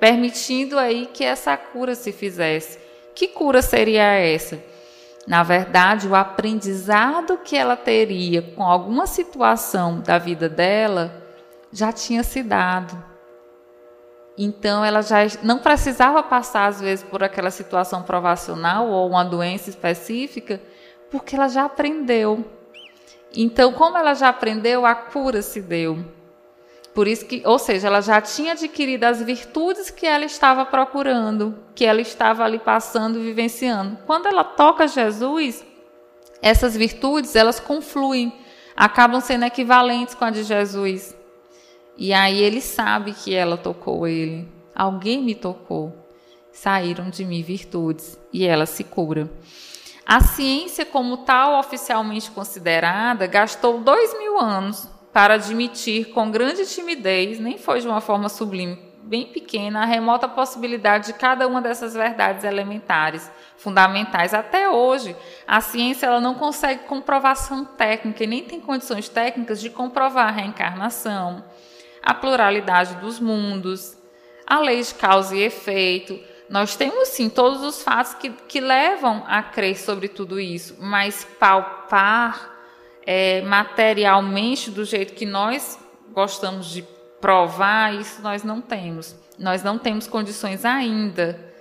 permitindo aí que essa cura se fizesse. Que cura seria essa? Na verdade, o aprendizado que ela teria com alguma situação da vida dela já tinha se dado. Então, ela já não precisava passar, às vezes, por aquela situação provacional ou uma doença específica, porque ela já aprendeu. Então, como ela já aprendeu, a cura se deu. Por isso que, ou seja, ela já tinha adquirido as virtudes que ela estava procurando, que ela estava ali passando, vivenciando. Quando ela toca Jesus, essas virtudes, elas confluem, acabam sendo equivalentes com a de Jesus. E aí ele sabe que ela tocou ele. Alguém me tocou. Saíram de mim virtudes e ela se cura. A ciência, como tal oficialmente considerada, gastou dois mil anos para admitir com grande timidez, nem foi de uma forma sublime, bem pequena, a remota possibilidade de cada uma dessas verdades elementares, fundamentais. Até hoje, a ciência ela não consegue comprovação técnica e nem tem condições técnicas de comprovar a reencarnação, a pluralidade dos mundos, a lei de causa e efeito. Nós temos sim todos os fatos que, que levam a crer sobre tudo isso, mas palpar é, materialmente do jeito que nós gostamos de provar, isso nós não temos. Nós não temos condições ainda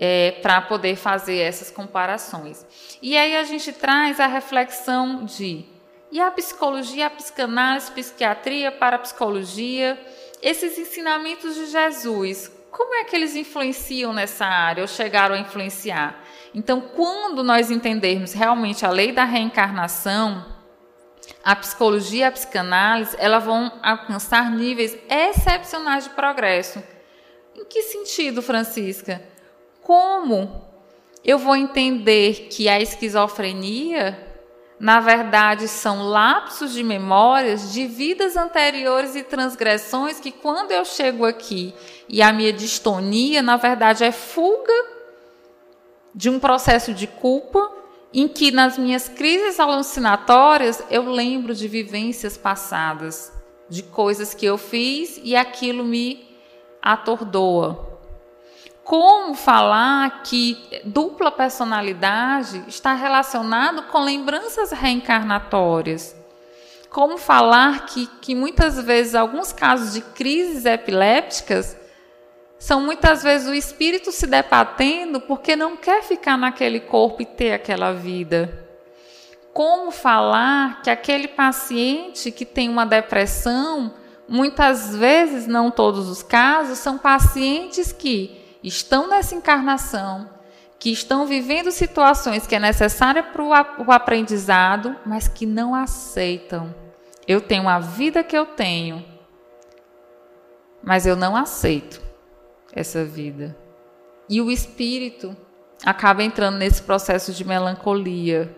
é, para poder fazer essas comparações. E aí a gente traz a reflexão de e a psicologia, a psicanálise, psiquiatria para a psicologia, esses ensinamentos de Jesus, como é que eles influenciam nessa área ou chegaram a influenciar? Então, quando nós entendermos realmente a lei da reencarnação, a psicologia e a psicanálise, elas vão alcançar níveis excepcionais de progresso. Em que sentido, Francisca? Como eu vou entender que a esquizofrenia, na verdade, são lapsos de memórias de vidas anteriores e transgressões que, quando eu chego aqui e a minha distonia, na verdade, é fuga de um processo de culpa em que nas minhas crises alucinatórias eu lembro de vivências passadas, de coisas que eu fiz e aquilo me atordoa. Como falar que dupla personalidade está relacionado com lembranças reencarnatórias? Como falar que, que muitas vezes alguns casos de crises epilépticas são muitas vezes o espírito se debatendo porque não quer ficar naquele corpo e ter aquela vida. Como falar que aquele paciente que tem uma depressão, muitas vezes, não todos os casos, são pacientes que estão nessa encarnação, que estão vivendo situações que é necessária para o aprendizado, mas que não aceitam. Eu tenho a vida que eu tenho, mas eu não aceito essa vida. E o espírito acaba entrando nesse processo de melancolia,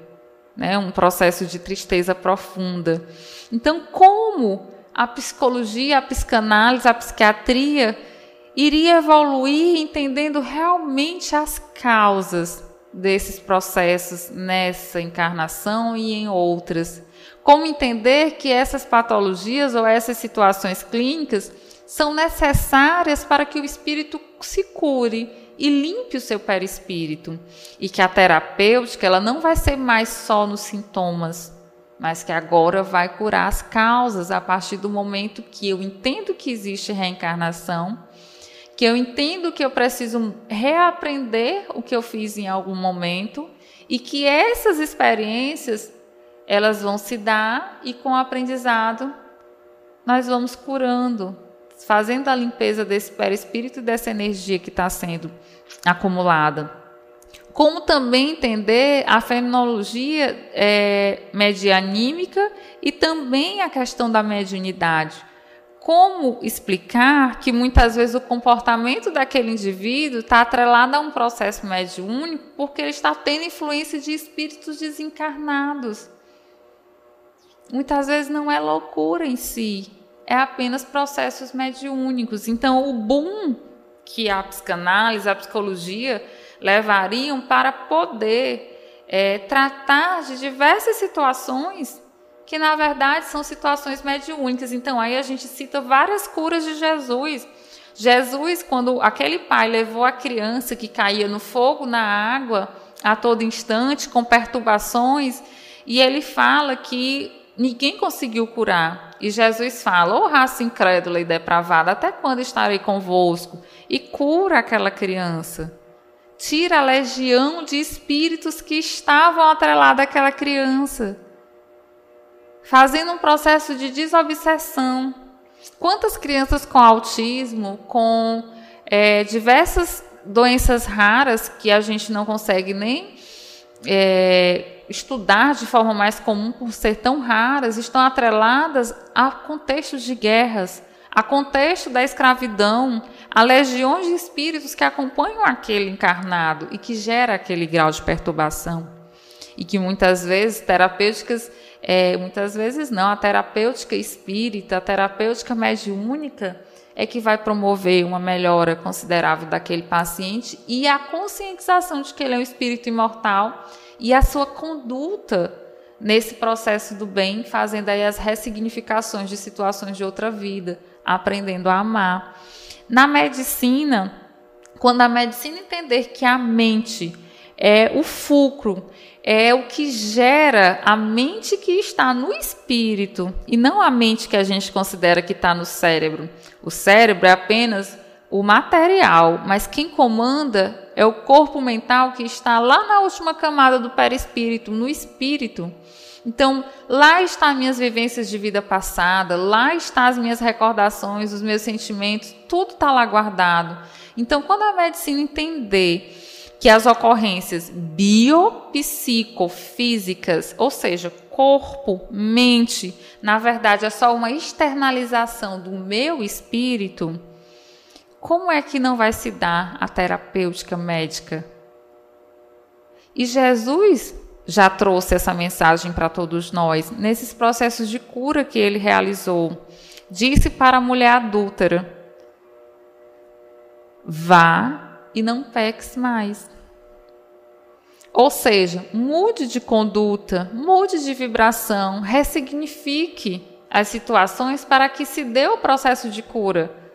né? um processo de tristeza profunda. Então, como a psicologia, a psicanálise, a psiquiatria iria evoluir entendendo realmente as causas desses processos nessa encarnação e em outras. Como entender que essas patologias ou essas situações clínicas são necessárias para que o espírito se cure e limpe o seu perispírito. E que a terapêutica ela não vai ser mais só nos sintomas, mas que agora vai curar as causas a partir do momento que eu entendo que existe reencarnação que eu entendo que eu preciso reaprender o que eu fiz em algum momento e que essas experiências elas vão se dar e com o aprendizado nós vamos curando, fazendo a limpeza desse perispírito e dessa energia que está sendo acumulada. Como também entender a fenomenologia é, medianímica e também a questão da mediunidade como explicar que muitas vezes o comportamento daquele indivíduo está atrelado a um processo mediúnico porque ele está tendo influência de espíritos desencarnados. Muitas vezes não é loucura em si, é apenas processos mediúnicos. Então, o boom que a psicanálise, a psicologia levariam para poder é, tratar de diversas situações que na verdade são situações mediúnicas. Então aí a gente cita várias curas de Jesus. Jesus, quando aquele pai levou a criança que caía no fogo, na água, a todo instante, com perturbações, e ele fala que ninguém conseguiu curar. E Jesus fala: Ô oh, raça incrédula e depravada, até quando estarei convosco? E cura aquela criança. Tira a legião de espíritos que estavam atrelados àquela criança fazendo um processo de desobsessão. Quantas crianças com autismo, com é, diversas doenças raras que a gente não consegue nem é, estudar de forma mais comum por ser tão raras, estão atreladas a contextos de guerras, a contexto da escravidão, a legiões de espíritos que acompanham aquele encarnado e que gera aquele grau de perturbação. E que muitas vezes terapêuticas é, muitas vezes não, a terapêutica espírita, a terapêutica mediúnica é que vai promover uma melhora considerável daquele paciente e a conscientização de que ele é um espírito imortal e a sua conduta nesse processo do bem, fazendo aí as ressignificações de situações de outra vida, aprendendo a amar. Na medicina, quando a medicina entender que a mente é o fulcro, é o que gera a mente que está no espírito e não a mente que a gente considera que está no cérebro. O cérebro é apenas o material, mas quem comanda é o corpo mental que está lá na última camada do perispírito, no espírito. Então, lá estão minhas vivências de vida passada, lá estão as minhas recordações, os meus sentimentos, tudo está lá guardado. Então, quando a medicina entender que as ocorrências biopsicofísicas, ou seja, corpo, mente, na verdade é só uma externalização do meu espírito, como é que não vai se dar a terapêutica médica? E Jesus já trouxe essa mensagem para todos nós nesses processos de cura que ele realizou. Disse para a mulher adúltera: Vá e não peques mais. Ou seja, mude de conduta, mude de vibração, ressignifique as situações para que se dê o processo de cura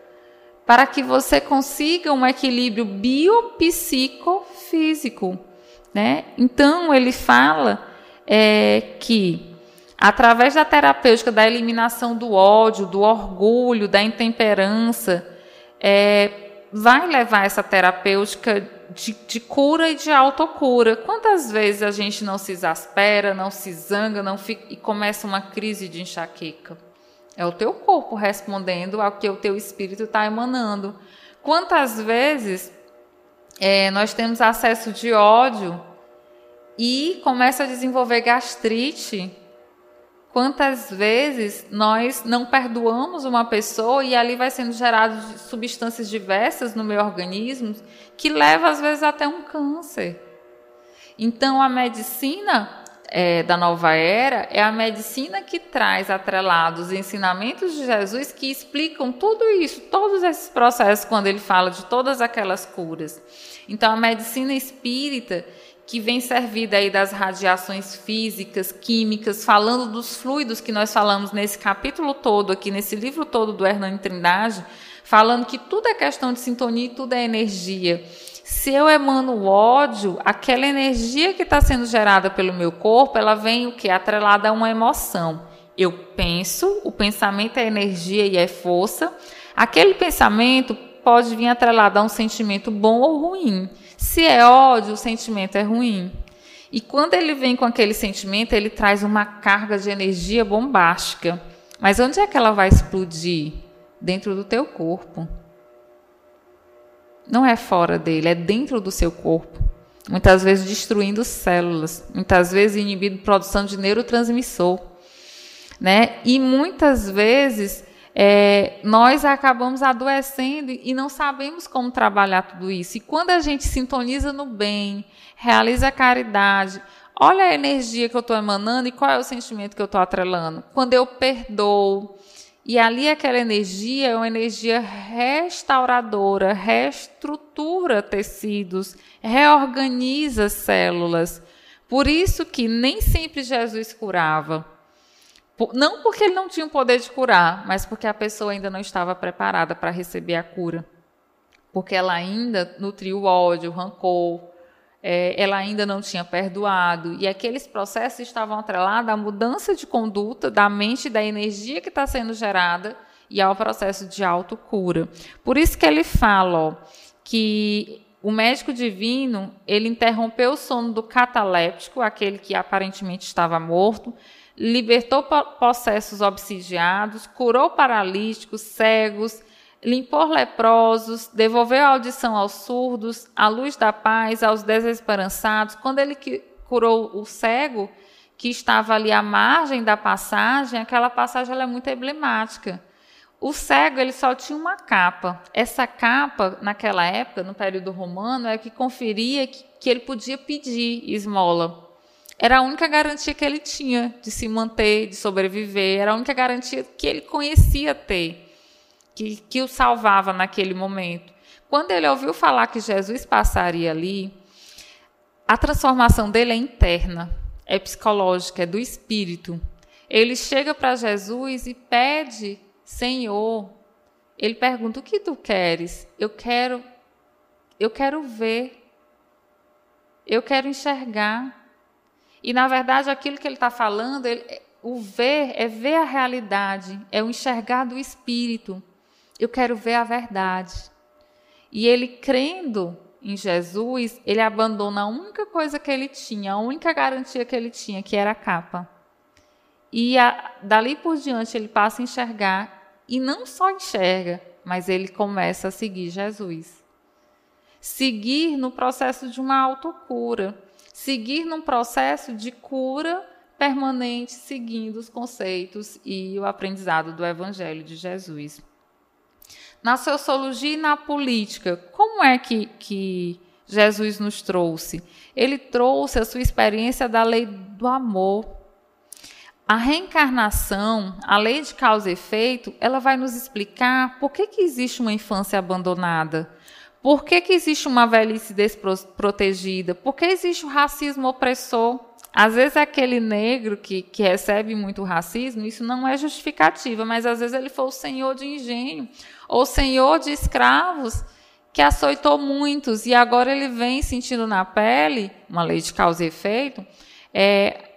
para que você consiga um equilíbrio biopsicofísico. Né? Então, ele fala é, que, através da terapêutica da eliminação do ódio, do orgulho, da intemperança, é, vai levar essa terapêutica de, de, cura e de autocura. Quantas vezes a gente não se exaspera, não se zanga não fica, e começa uma crise de enxaqueca? É o teu corpo respondendo ao que o teu espírito está emanando. Quantas vezes é, nós temos acesso de ódio e começa a desenvolver gastrite? Quantas vezes nós não perdoamos uma pessoa e ali vai sendo gerado substâncias diversas no meu organismo que leva às vezes até um câncer. Então a medicina é, da nova era é a medicina que traz atrelados os ensinamentos de Jesus que explicam tudo isso, todos esses processos, quando ele fala de todas aquelas curas. Então, a medicina espírita, que vem servida aí das radiações físicas, químicas, falando dos fluidos que nós falamos nesse capítulo todo, aqui nesse livro todo do Hernani Trindade, falando que tudo é questão de sintonia e tudo é energia. Se eu emano ódio, aquela energia que está sendo gerada pelo meu corpo, ela vem o que? Atrelada a uma emoção. Eu penso, o pensamento é energia e é força. Aquele pensamento pode vir atrelado a um sentimento bom ou ruim. Se é ódio, o sentimento é ruim. E quando ele vem com aquele sentimento, ele traz uma carga de energia bombástica. Mas onde é que ela vai explodir? Dentro do teu corpo. Não é fora dele, é dentro do seu corpo. Muitas vezes destruindo células, muitas vezes inibindo produção de neurotransmissor. Né? E muitas vezes é, nós acabamos adoecendo e não sabemos como trabalhar tudo isso. E quando a gente sintoniza no bem, realiza a caridade, olha a energia que eu estou emanando e qual é o sentimento que eu estou atrelando. Quando eu perdoo, e ali aquela energia é uma energia restauradora, reestrutura tecidos, reorganiza células. Por isso que nem sempre Jesus curava. Não porque ele não tinha o poder de curar, mas porque a pessoa ainda não estava preparada para receber a cura. Porque ela ainda nutriu ódio, rancor, é, ela ainda não tinha perdoado, e aqueles processos estavam atrelados à mudança de conduta da mente, da energia que está sendo gerada e ao processo de autocura. Por isso que ele fala ó, que o médico divino ele interrompeu o sono do cataléptico, aquele que aparentemente estava morto, libertou possessos obsidiados, curou paralíticos, cegos, limpou leprosos, devolveu a audição aos surdos, a luz da paz aos desesperançados. Quando ele curou o cego, que estava ali à margem da passagem, aquela passagem é muito emblemática. O cego ele só tinha uma capa. Essa capa, naquela época, no período romano, é que conferia que, que ele podia pedir esmola. Era a única garantia que ele tinha de se manter, de sobreviver. Era a única garantia que ele conhecia ter que, que o salvava naquele momento. Quando ele ouviu falar que Jesus passaria ali, a transformação dele é interna, é psicológica, é do espírito. Ele chega para Jesus e pede, Senhor, ele pergunta: "O que tu queres?" Eu quero eu quero ver. eu quero enxergar. E, na verdade, aquilo que ele está falando, ele, o ver é ver a realidade, é o enxergar do espírito. Eu quero ver a verdade. E ele crendo em Jesus, ele abandona a única coisa que ele tinha, a única garantia que ele tinha, que era a capa. E a, dali por diante ele passa a enxergar, e não só enxerga, mas ele começa a seguir Jesus. Seguir no processo de uma autocura, seguir num processo de cura permanente, seguindo os conceitos e o aprendizado do Evangelho de Jesus. Na sociologia e na política, como é que, que Jesus nos trouxe? Ele trouxe a sua experiência da lei do amor. A reencarnação, a lei de causa e efeito, ela vai nos explicar por que, que existe uma infância abandonada, por que, que existe uma velhice desprotegida, por que existe o racismo opressor. Às vezes, aquele negro que, que recebe muito racismo, isso não é justificativa, mas às vezes ele foi o senhor de engenho, ou senhor de escravos que açoitou muitos e agora ele vem sentindo na pele, uma lei de causa e efeito, é,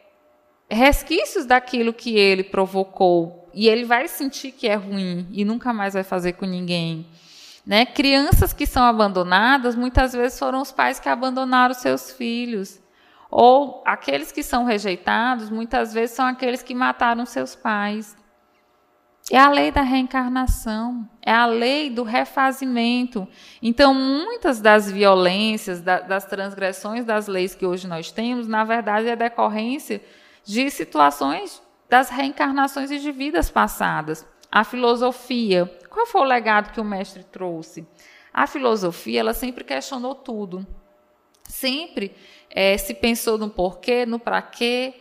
resquícios daquilo que ele provocou e ele vai sentir que é ruim e nunca mais vai fazer com ninguém. Né? Crianças que são abandonadas, muitas vezes foram os pais que abandonaram seus filhos. Ou aqueles que são rejeitados, muitas vezes são aqueles que mataram seus pais. É a lei da reencarnação, é a lei do refazimento. Então, muitas das violências, das transgressões das leis que hoje nós temos, na verdade, é decorrência de situações das reencarnações e de vidas passadas. A filosofia, qual foi o legado que o mestre trouxe? A filosofia, ela sempre questionou tudo. Sempre é, se pensou no porquê, no para quê,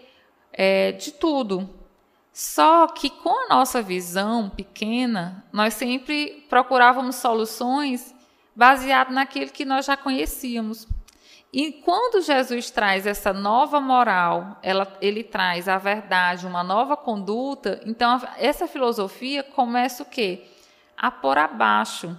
é, de tudo. Só que com a nossa visão pequena, nós sempre procurávamos soluções baseadas naquilo que nós já conhecíamos. E quando Jesus traz essa nova moral, ela, ele traz a verdade, uma nova conduta, então essa filosofia começa o quê? A pôr abaixo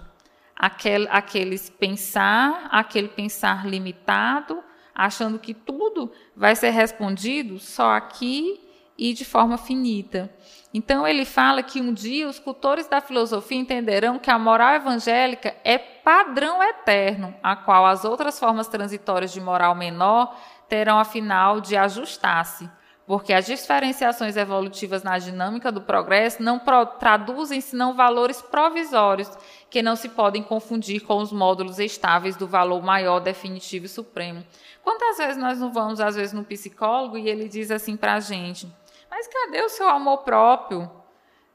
aquele, aqueles pensar, aquele pensar limitado, achando que tudo vai ser respondido só aqui e de forma finita. Então ele fala que um dia os cultores da filosofia entenderão que a moral evangélica é padrão eterno, a qual as outras formas transitórias de moral menor terão afinal de ajustar-se, porque as diferenciações evolutivas na dinâmica do progresso não traduzem senão valores provisórios que não se podem confundir com os módulos estáveis do valor maior, definitivo e supremo. Quantas vezes nós não vamos, às vezes, no psicólogo e ele diz assim para a gente: mas cadê o seu amor próprio?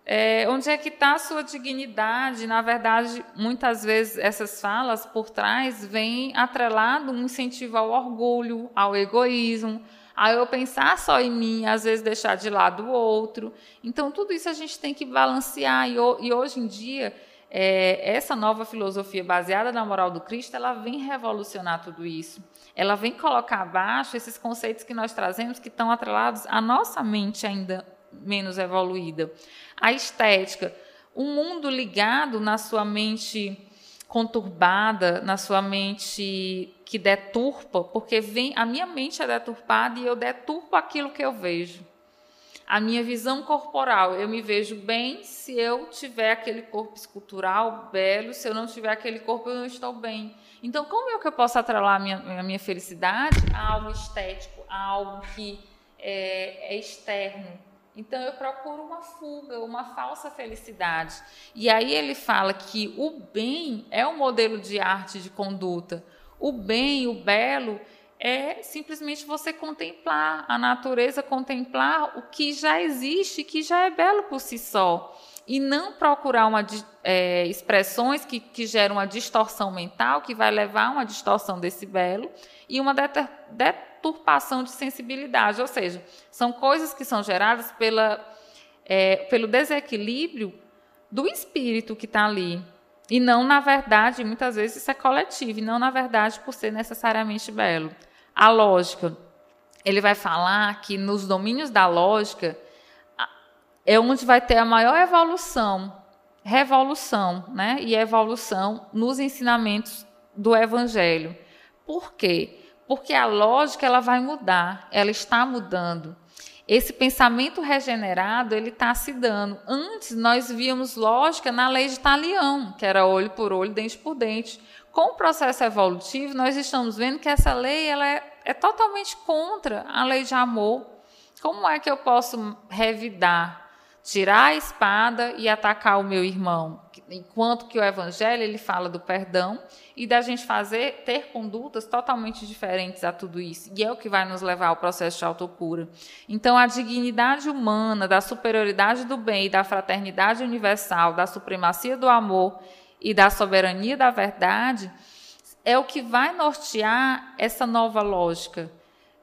É, onde é que está a sua dignidade? Na verdade, muitas vezes essas falas por trás vêm atrelado um incentivo ao orgulho, ao egoísmo, a eu pensar só em mim, às vezes deixar de lado o outro. Então, tudo isso a gente tem que balancear. E, e hoje em dia, é, essa nova filosofia baseada na moral do Cristo, ela vem revolucionar tudo isso ela vem colocar abaixo esses conceitos que nós trazemos que estão atrelados à nossa mente ainda menos evoluída. A estética, um mundo ligado na sua mente conturbada, na sua mente que deturpa, porque vem a minha mente é deturpada e eu deturpo aquilo que eu vejo. A minha visão corporal, eu me vejo bem se eu tiver aquele corpo escultural belo, se eu não tiver aquele corpo, eu não estou bem. Então, como é que eu posso atrelar a minha, a minha felicidade a algo estético, a algo que é, é externo? Então, eu procuro uma fuga, uma falsa felicidade. E aí ele fala que o bem é um modelo de arte de conduta. O bem, o belo, é simplesmente você contemplar a natureza, contemplar o que já existe, que já é belo por si só e não procurar uma, é, expressões que, que geram uma distorção mental, que vai levar a uma distorção desse belo e uma deturpação de sensibilidade. Ou seja, são coisas que são geradas pela, é, pelo desequilíbrio do espírito que está ali. E não, na verdade, muitas vezes isso é coletivo, e não, na verdade, por ser necessariamente belo. A lógica. Ele vai falar que nos domínios da lógica é onde vai ter a maior evolução, revolução, né? E evolução nos ensinamentos do Evangelho. Por quê? porque a lógica ela vai mudar, ela está mudando. Esse pensamento regenerado ele está se dando. Antes nós víamos lógica na lei de Talião, que era olho por olho, dente por dente. Com o processo evolutivo, nós estamos vendo que essa lei ela é, é totalmente contra a lei de amor. Como é que eu posso revidar tirar a espada e atacar o meu irmão. Enquanto que o evangelho ele fala do perdão e da gente fazer ter condutas totalmente diferentes a tudo isso. E é o que vai nos levar ao processo de autocura. Então a dignidade humana, da superioridade do bem da fraternidade universal, da supremacia do amor e da soberania da verdade é o que vai nortear essa nova lógica,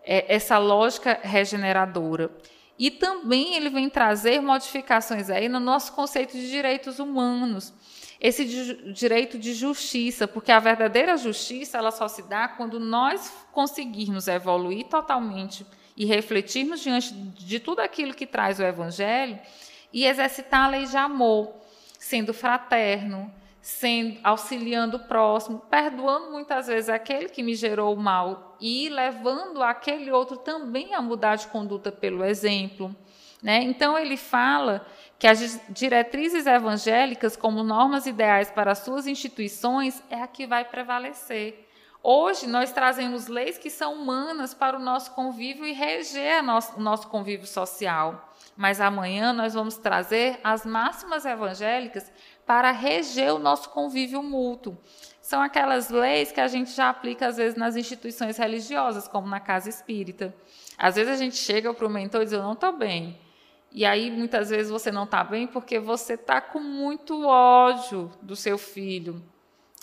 é, essa lógica regeneradora. E também ele vem trazer modificações aí no nosso conceito de direitos humanos, esse di direito de justiça, porque a verdadeira justiça ela só se dá quando nós conseguirmos evoluir totalmente e refletirmos diante de tudo aquilo que traz o Evangelho e exercitar a lei de amor, sendo fraterno, sendo auxiliando o próximo, perdoando muitas vezes aquele que me gerou o mal e levando aquele outro também a mudar de conduta pelo exemplo. Né? Então ele fala que as diretrizes evangélicas, como normas ideais para suas instituições, é a que vai prevalecer. Hoje nós trazemos leis que são humanas para o nosso convívio e reger o nosso convívio social. Mas amanhã nós vamos trazer as máximas evangélicas para reger o nosso convívio mútuo. São aquelas leis que a gente já aplica, às vezes, nas instituições religiosas, como na casa espírita. Às vezes a gente chega para o mentor e diz: Eu não estou bem. E aí, muitas vezes, você não está bem porque você está com muito ódio do seu filho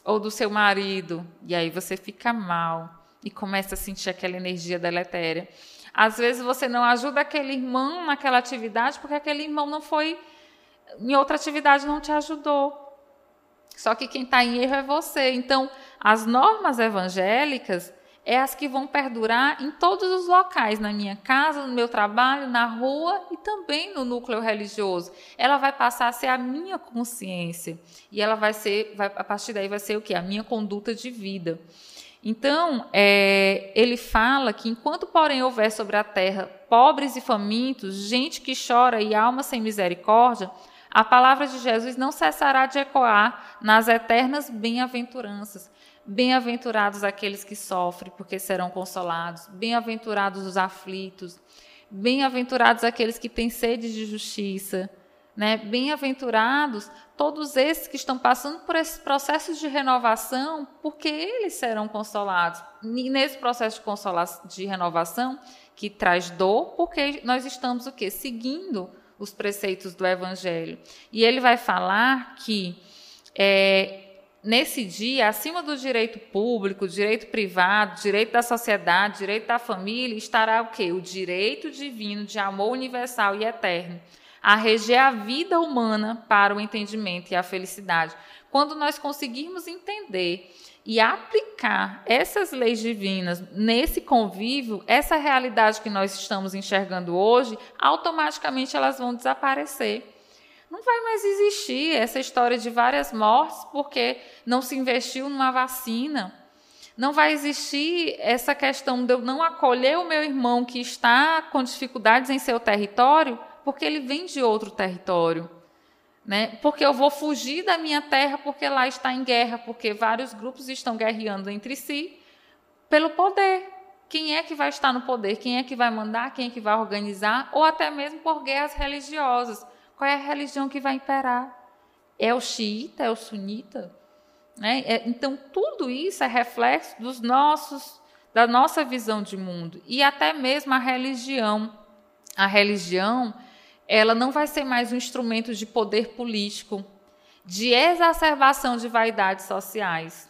ou do seu marido. E aí você fica mal e começa a sentir aquela energia deletéria. Às vezes você não ajuda aquele irmão naquela atividade porque aquele irmão não foi em outra atividade não te ajudou. Só que quem está em erro é você. Então, as normas evangélicas é as que vão perdurar em todos os locais, na minha casa, no meu trabalho, na rua e também no núcleo religioso. Ela vai passar a ser a minha consciência e ela vai ser, vai, a partir daí vai ser o que? A minha conduta de vida. Então, é, ele fala que enquanto, porém, houver sobre a terra pobres e famintos, gente que chora e alma sem misericórdia, a palavra de Jesus não cessará de ecoar nas eternas bem-aventuranças. Bem-aventurados aqueles que sofrem, porque serão consolados. Bem-aventurados os aflitos. Bem-aventurados aqueles que têm sede de justiça. Né? Bem-aventurados todos esses que estão passando por esses processos de renovação, porque eles serão consolados. E nesse processo de, de renovação, que traz dor, porque nós estamos o quê? Seguindo os preceitos do Evangelho. E ele vai falar que é, nesse dia, acima do direito público, direito privado, direito da sociedade, direito da família, estará o quê? O direito divino de amor universal e eterno, a reger a vida humana para o entendimento e a felicidade. Quando nós conseguirmos entender e aplicar essas leis divinas nesse convívio, essa realidade que nós estamos enxergando hoje, automaticamente elas vão desaparecer. Não vai mais existir essa história de várias mortes porque não se investiu numa vacina. Não vai existir essa questão de eu não acolher o meu irmão que está com dificuldades em seu território porque ele vem de outro território né? Porque eu vou fugir da minha terra porque lá está em guerra, porque vários grupos estão guerreando entre si pelo poder. Quem é que vai estar no poder? Quem é que vai mandar? Quem é que vai organizar? Ou até mesmo por guerras religiosas. Qual é a religião que vai imperar? É o xiita? É o sunita? Né? É, então, tudo isso é reflexo dos nossos, da nossa visão de mundo. E até mesmo a religião. A religião ela não vai ser mais um instrumento de poder político, de exacerbação de vaidades sociais.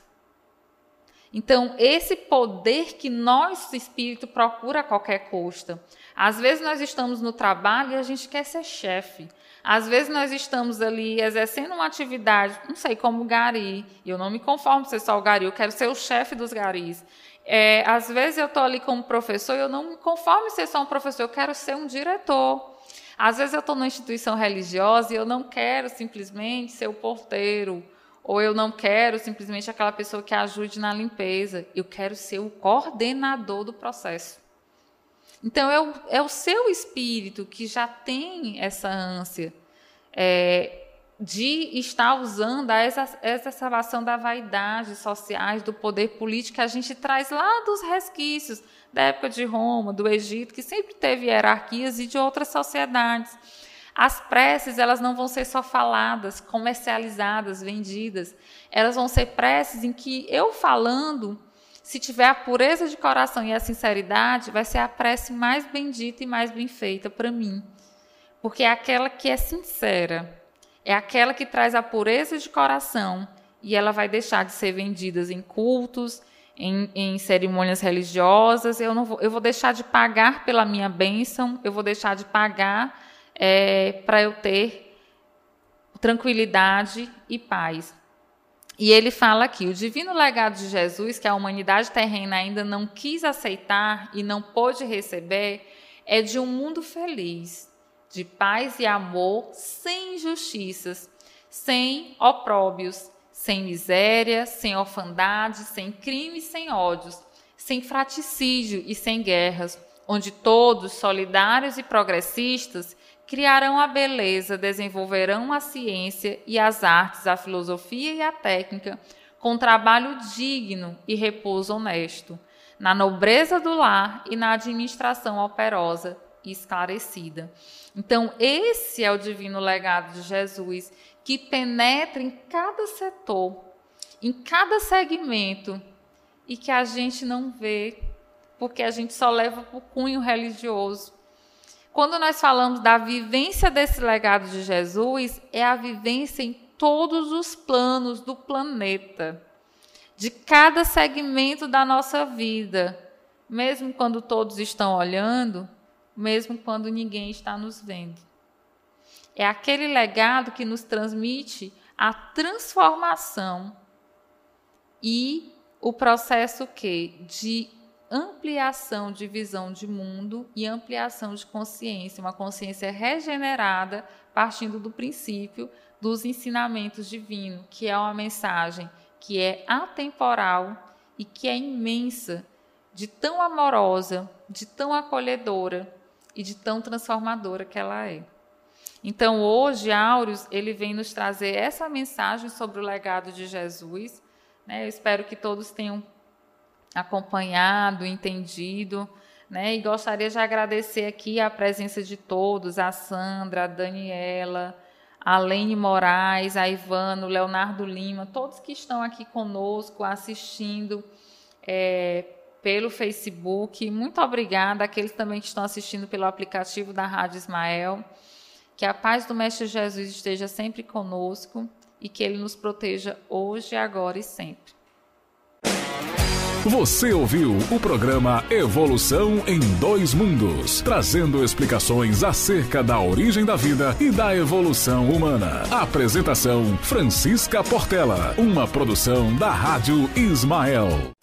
Então, esse poder que nosso espírito procura a qualquer custo. Às vezes nós estamos no trabalho e a gente quer ser chefe. Às vezes nós estamos ali exercendo uma atividade, não sei, como gari. Eu não me conformo ser só o gari, eu quero ser o chefe dos garis. É, às vezes eu estou ali como professor e eu não me conformo em ser só um professor, eu quero ser um diretor. Às vezes eu estou numa instituição religiosa e eu não quero simplesmente ser o porteiro ou eu não quero simplesmente aquela pessoa que ajude na limpeza. Eu quero ser o coordenador do processo. Então, é o, é o seu espírito que já tem essa ânsia é, de estar usando a exacerbação da vaidade sociais, do poder político que a gente traz lá dos resquícios da época de Roma, do Egito, que sempre teve hierarquias e de outras sociedades. As preces, elas não vão ser só faladas, comercializadas, vendidas. Elas vão ser preces em que eu falando, se tiver a pureza de coração e a sinceridade, vai ser a prece mais bendita e mais bem feita para mim. Porque é aquela que é sincera, é aquela que traz a pureza de coração e ela vai deixar de ser vendida em cultos, em, em, cerimônias religiosas. Eu, não vou, eu vou deixar de pagar pela minha bênção, eu vou deixar de pagar é, para eu ter tranquilidade e paz. E ele fala aqui: o divino legado de Jesus, que a humanidade terrena ainda não quis aceitar e não pôde receber, é de um mundo feliz, de paz e amor, sem injustiças, sem opróbios, sem miséria, sem orfandade, sem crimes, sem ódios, sem fraticídio e sem guerras, onde todos, solidários e progressistas, criarão a beleza, desenvolverão a ciência e as artes, a filosofia e a técnica, com trabalho digno e repouso honesto, na nobreza do lar e na administração operosa esclarecida. Então, esse é o divino legado de Jesus, que penetra em cada setor, em cada segmento, e que a gente não vê, porque a gente só leva para o cunho religioso quando nós falamos da vivência desse legado de Jesus, é a vivência em todos os planos do planeta, de cada segmento da nossa vida, mesmo quando todos estão olhando, mesmo quando ninguém está nos vendo. É aquele legado que nos transmite a transformação e o processo que de ampliação de visão de mundo e ampliação de consciência, uma consciência regenerada partindo do princípio dos ensinamentos divinos, que é uma mensagem que é atemporal e que é imensa, de tão amorosa, de tão acolhedora e de tão transformadora que ela é. Então, hoje, Áureos, ele vem nos trazer essa mensagem sobre o legado de Jesus. Né? Eu espero que todos tenham acompanhado, entendido. Né? E gostaria de agradecer aqui a presença de todos, a Sandra, a Daniela, a Lene Moraes, a Ivano, o Leonardo Lima, todos que estão aqui conosco assistindo é, pelo Facebook. Muito obrigada àqueles também que estão assistindo pelo aplicativo da Rádio Ismael. Que a paz do Mestre Jesus esteja sempre conosco e que ele nos proteja hoje, agora e sempre. Você ouviu o programa Evolução em Dois Mundos, trazendo explicações acerca da origem da vida e da evolução humana. Apresentação Francisca Portela, uma produção da Rádio Ismael.